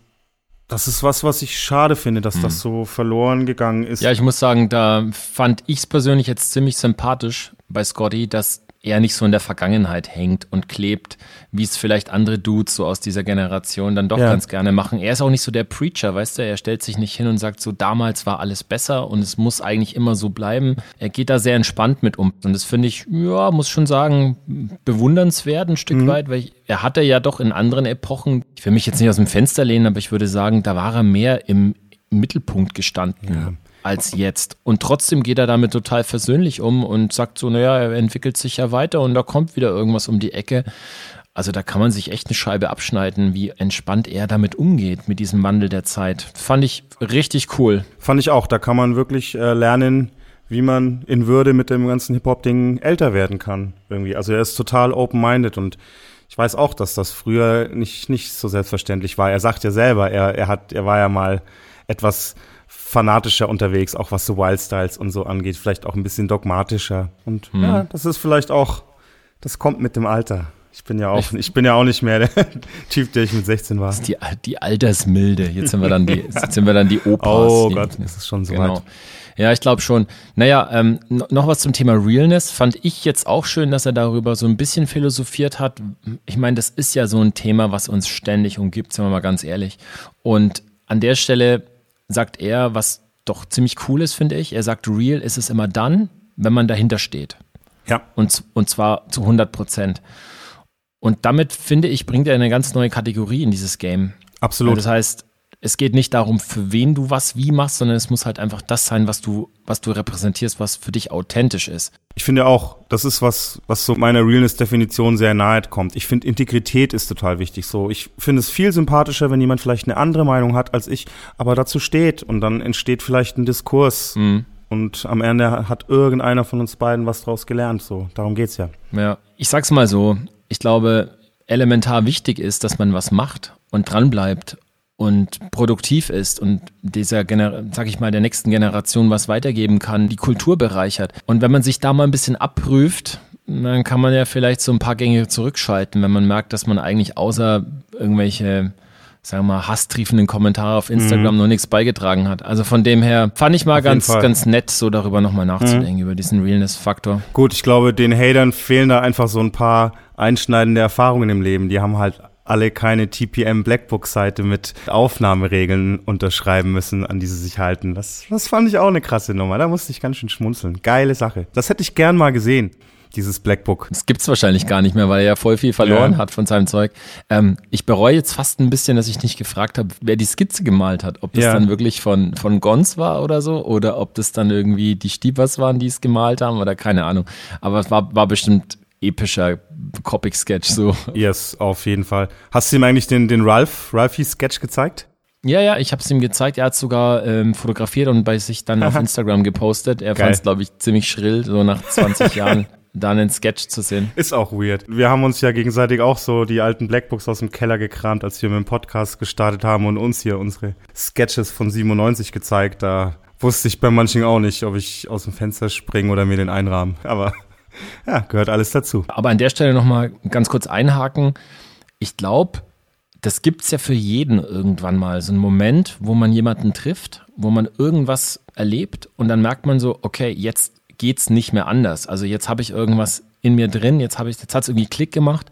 das ist was, was ich schade finde, dass hm. das so verloren gegangen ist. Ja, ich muss sagen, da fand ich es persönlich jetzt ziemlich sympathisch bei Scotty, dass er nicht so in der Vergangenheit hängt und klebt, wie es vielleicht andere Dudes so aus dieser Generation dann doch ja. ganz gerne machen. Er ist auch nicht so der Preacher, weißt du, er stellt sich nicht hin und sagt so, damals war alles besser und es muss eigentlich immer so bleiben. Er geht da sehr entspannt mit um und das finde ich, ja, muss schon sagen, bewundernswert ein Stück mhm. weit, weil ich, er hatte ja doch in anderen Epochen, ich will mich jetzt nicht aus dem Fenster lehnen, aber ich würde sagen, da war er mehr im, im Mittelpunkt gestanden. Ja als jetzt. Und trotzdem geht er damit total versöhnlich um und sagt so, naja, er entwickelt sich ja weiter und da kommt wieder irgendwas um die Ecke. Also da kann man sich echt eine Scheibe abschneiden, wie entspannt er damit umgeht, mit diesem Wandel der Zeit. Fand ich richtig cool. Fand ich auch. Da kann man wirklich äh, lernen, wie man in Würde mit dem ganzen Hip-Hop-Ding älter werden kann. Irgendwie. Also er ist total open-minded und ich weiß auch, dass das früher nicht, nicht so selbstverständlich war. Er sagt ja selber, er, er hat, er war ja mal etwas fanatischer unterwegs, auch was so Wildstyles und so angeht, vielleicht auch ein bisschen dogmatischer. Und mhm. ja, das ist vielleicht auch, das kommt mit dem Alter. Ich bin ja auch, ich bin ja auch nicht mehr der Typ, der ich mit 16 war. Das ist die, die Altersmilde. Jetzt sind wir dann die, jetzt sind wir dann die Opas. Oh Gott, das ist schon so genau. weit. Ja, ich glaube schon. Naja, ähm, noch was zum Thema Realness. Fand ich jetzt auch schön, dass er darüber so ein bisschen philosophiert hat. Ich meine, das ist ja so ein Thema, was uns ständig umgibt, sind wir mal ganz ehrlich. Und an der Stelle sagt er, was doch ziemlich cool ist, finde ich. Er sagt, real ist es immer dann, wenn man dahinter steht. Ja. Und, und zwar zu 100 Prozent. Und damit, finde ich, bringt er eine ganz neue Kategorie in dieses Game. Absolut. Das heißt, es geht nicht darum, für wen du was wie machst, sondern es muss halt einfach das sein, was du, was du repräsentierst, was für dich authentisch ist. Ich finde auch, das ist was, was so meiner Realness-Definition sehr nahe kommt. Ich finde, Integrität ist total wichtig. So, ich finde es viel sympathischer, wenn jemand vielleicht eine andere Meinung hat als ich, aber dazu steht und dann entsteht vielleicht ein Diskurs. Mhm. Und am Ende hat irgendeiner von uns beiden was draus gelernt. So, darum geht's ja. Ja, ich sag's mal so. Ich glaube, elementar wichtig ist, dass man was macht und dranbleibt und produktiv ist und dieser, sag ich mal, der nächsten Generation was weitergeben kann, die Kultur bereichert. Und wenn man sich da mal ein bisschen abprüft, dann kann man ja vielleicht so ein paar Gänge zurückschalten, wenn man merkt, dass man eigentlich außer irgendwelche sagen wir mal, hasstriefenden Kommentare auf Instagram mhm. noch nichts beigetragen hat. Also von dem her fand ich mal ganz, ganz nett, so darüber nochmal nachzudenken, mhm. über diesen Realness-Faktor. Gut, ich glaube, den Hatern fehlen da einfach so ein paar einschneidende Erfahrungen im Leben. Die haben halt alle keine TPM Blackbook Seite mit Aufnahmeregeln unterschreiben müssen, an die sie sich halten. Das, das fand ich auch eine krasse Nummer. Da musste ich ganz schön schmunzeln. Geile Sache. Das hätte ich gern mal gesehen. Dieses Blackbook. Das gibt's wahrscheinlich gar nicht mehr, weil er ja voll viel verloren ja. hat von seinem Zeug. Ähm, ich bereue jetzt fast ein bisschen, dass ich nicht gefragt habe, wer die Skizze gemalt hat. Ob das ja. dann wirklich von, von Gons war oder so, oder ob das dann irgendwie die Stiebers waren, die es gemalt haben, oder keine Ahnung. Aber es war, war bestimmt epischer Copic-Sketch so. Yes, auf jeden Fall. Hast du ihm eigentlich den, den Ralph, Ralphie-Sketch gezeigt? Ja, ja, ich habe es ihm gezeigt. Er hat sogar ähm, fotografiert und bei sich dann auf Instagram gepostet. Er fand es, glaube ich, ziemlich schrill, so nach 20 Jahren da einen Sketch zu sehen. Ist auch weird. Wir haben uns ja gegenseitig auch so die alten Blackbooks aus dem Keller gekramt, als wir mit dem Podcast gestartet haben und uns hier unsere Sketches von 97 gezeigt. Da wusste ich bei manchen auch nicht, ob ich aus dem Fenster springe oder mir den einrahmen. Aber ja, gehört alles dazu. Aber an der Stelle nochmal ganz kurz einhaken. Ich glaube, das gibt es ja für jeden irgendwann mal. So einen Moment, wo man jemanden trifft, wo man irgendwas erlebt und dann merkt man so, okay, jetzt geht es nicht mehr anders. Also jetzt habe ich irgendwas in mir drin, jetzt habe ich, jetzt hat es irgendwie Klick gemacht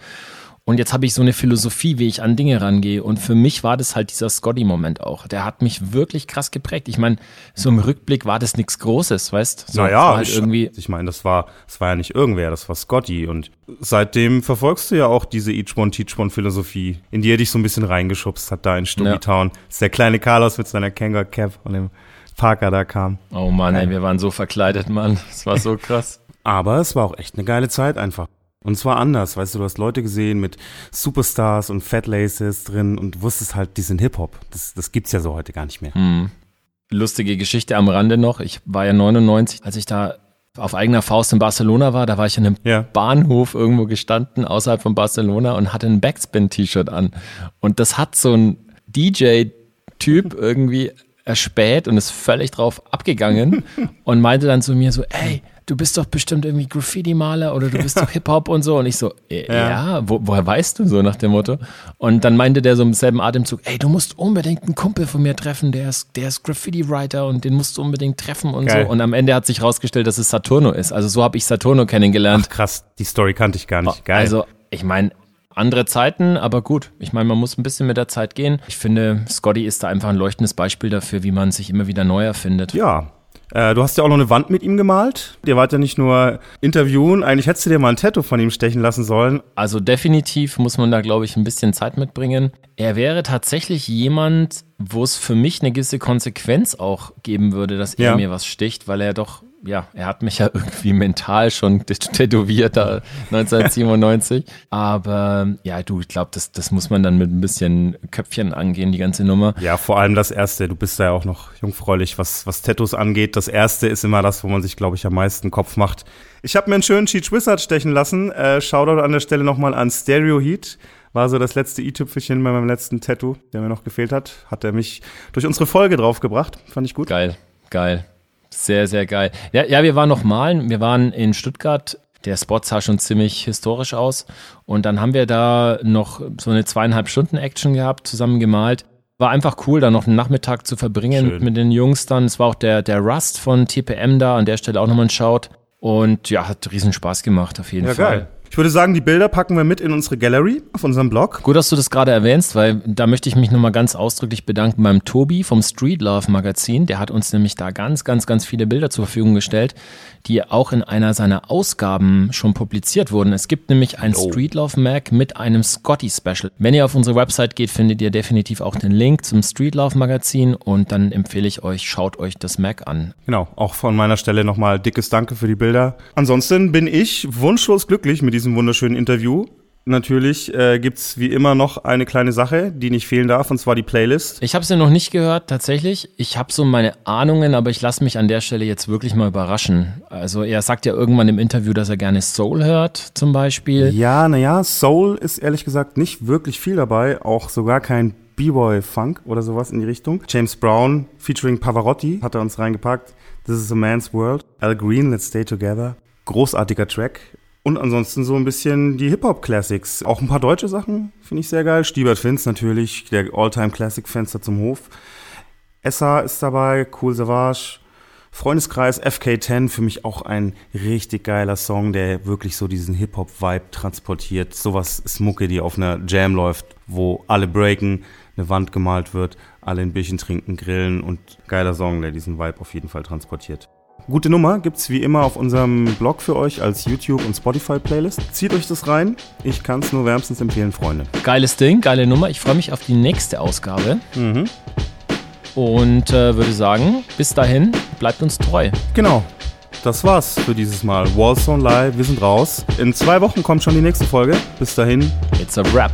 Und jetzt habe ich so eine Philosophie, wie ich an Dinge rangehe. Und für mich war das halt dieser Scotty-Moment auch. Der hat mich wirklich krass geprägt. Ich meine, so im Rückblick war das nichts Großes, weißt? So, naja, halt ich, irgendwie. ich meine, das war, das war ja nicht irgendwer, das war Scotty. Und seitdem verfolgst du ja auch diese Each One Teach One Philosophie, in die er dich so ein bisschen reingeschubst hat da in Stubitown. Ja. Das ist der kleine Carlos mit seiner Kangol Cap und dem Parker da kam. Oh Mann, ey, wir waren so verkleidet, Mann. Das war so krass. Aber es war auch echt eine geile Zeit einfach. Und zwar anders, weißt du, du hast Leute gesehen mit Superstars und Fat Laces drin und wusstest halt, die sind Hip-Hop. Das, das gibt's ja so heute gar nicht mehr. Hm. Lustige Geschichte am Rande noch. Ich war ja 99, als ich da auf eigener Faust in Barcelona war, da war ich in einem ja. Bahnhof irgendwo gestanden, außerhalb von Barcelona und hatte ein Backspin-T-Shirt an. Und das hat so ein DJ-Typ irgendwie erspäht und ist völlig drauf abgegangen und meinte dann zu mir so, ey, du bist doch bestimmt irgendwie Graffiti-Maler oder du bist doch Hip-Hop und so. Und ich so, äh, ja, ja wo, woher weißt du so nach dem Motto? Und dann meinte der so im selben Atemzug, ey, du musst unbedingt einen Kumpel von mir treffen, der ist, der ist Graffiti-Writer und den musst du unbedingt treffen und Geil. so. Und am Ende hat sich rausgestellt, dass es Saturno ist. Also so habe ich Saturno kennengelernt. Ach, krass, die Story kannte ich gar nicht. Geil. Also, ich meine, andere Zeiten, aber gut. Ich meine, man muss ein bisschen mit der Zeit gehen. Ich finde, Scotty ist da einfach ein leuchtendes Beispiel dafür, wie man sich immer wieder neu erfindet. Ja, äh, du hast ja auch noch eine Wand mit ihm gemalt. Ihr wart ja nicht nur interviewen, eigentlich hättest du dir mal ein Tattoo von ihm stechen lassen sollen. Also definitiv muss man da, glaube ich, ein bisschen Zeit mitbringen. Er wäre tatsächlich jemand, wo es für mich eine gewisse Konsequenz auch geben würde, dass er ja. mir was sticht, weil er doch ja, er hat mich ja irgendwie mental schon tätowiert da 1997. Aber ja, du, ich glaube, das, das muss man dann mit ein bisschen Köpfchen angehen, die ganze Nummer. Ja, vor allem das erste. Du bist ja auch noch jungfräulich, was, was Tattoos angeht. Das erste ist immer das, wo man sich, glaube ich, am meisten Kopf macht. Ich habe mir einen schönen Cheat Wizard stechen lassen. Äh, Shoutout an der Stelle nochmal an Stereo Heat war so das letzte i-Tüpfelchen bei meinem letzten Tattoo, der mir noch gefehlt hat. Hat er mich durch unsere Folge draufgebracht. Fand ich gut. Geil, geil. Sehr, sehr geil. Ja, ja, wir waren noch malen. Wir waren in Stuttgart. Der Spot sah schon ziemlich historisch aus. Und dann haben wir da noch so eine zweieinhalb Stunden Action gehabt, zusammen gemalt. War einfach cool, da noch einen Nachmittag zu verbringen Schön. mit den Jungs dann. Es war auch der, der Rust von TPM da, an der Stelle auch nochmal ein Shout. Und ja, hat riesen Spaß gemacht, auf jeden ja, Fall. Geil. Ich würde sagen, die Bilder packen wir mit in unsere Gallery auf unserem Blog. Gut, dass du das gerade erwähnst, weil da möchte ich mich nochmal ganz ausdrücklich bedanken beim Tobi vom Street Love Magazin. Der hat uns nämlich da ganz, ganz, ganz viele Bilder zur Verfügung gestellt, die auch in einer seiner Ausgaben schon publiziert wurden. Es gibt nämlich ein oh. Street Love Mag mit einem Scotty Special. Wenn ihr auf unsere Website geht, findet ihr definitiv auch den Link zum Street Love Magazin und dann empfehle ich euch, schaut euch das Mag an. Genau, auch von meiner Stelle nochmal dickes Danke für die Bilder. Ansonsten bin ich wunschlos glücklich mit diesem wunderschönen Interview. Natürlich äh, gibt wie immer noch eine kleine Sache, die nicht fehlen darf, und zwar die Playlist. Ich habe sie noch nicht gehört, tatsächlich. Ich habe so meine Ahnungen, aber ich lasse mich an der Stelle jetzt wirklich mal überraschen. Also er sagt ja irgendwann im Interview, dass er gerne Soul hört, zum Beispiel. Ja, naja, Soul ist ehrlich gesagt nicht wirklich viel dabei, auch sogar kein B-Boy-Funk oder sowas in die Richtung. James Brown featuring Pavarotti hat er uns reingepackt. This is a man's world. Al Green, Let's Stay Together. Großartiger Track. Und ansonsten so ein bisschen die Hip-Hop-Classics. Auch ein paar deutsche Sachen finde ich sehr geil. Stiebert Finz natürlich, der All-Time-Classic-Fenster zum Hof. Essa ist dabei, Cool Savage. Freundeskreis FK10 für mich auch ein richtig geiler Song, der wirklich so diesen Hip-Hop-Vibe transportiert. Sowas ist Mucke, die auf einer Jam läuft, wo alle breaken, eine Wand gemalt wird, alle ein Bierchen trinken, grillen und geiler Song, der diesen Vibe auf jeden Fall transportiert. Gute Nummer gibt's wie immer auf unserem Blog für euch als YouTube- und Spotify-Playlist. Zieht euch das rein. Ich kann es nur wärmstens empfehlen, Freunde. Geiles Ding, geile Nummer. Ich freue mich auf die nächste Ausgabe. Mhm. Und äh, würde sagen, bis dahin, bleibt uns treu. Genau. Das war's für dieses Mal. Wallstone Live, wir sind raus. In zwei Wochen kommt schon die nächste Folge. Bis dahin. It's a wrap.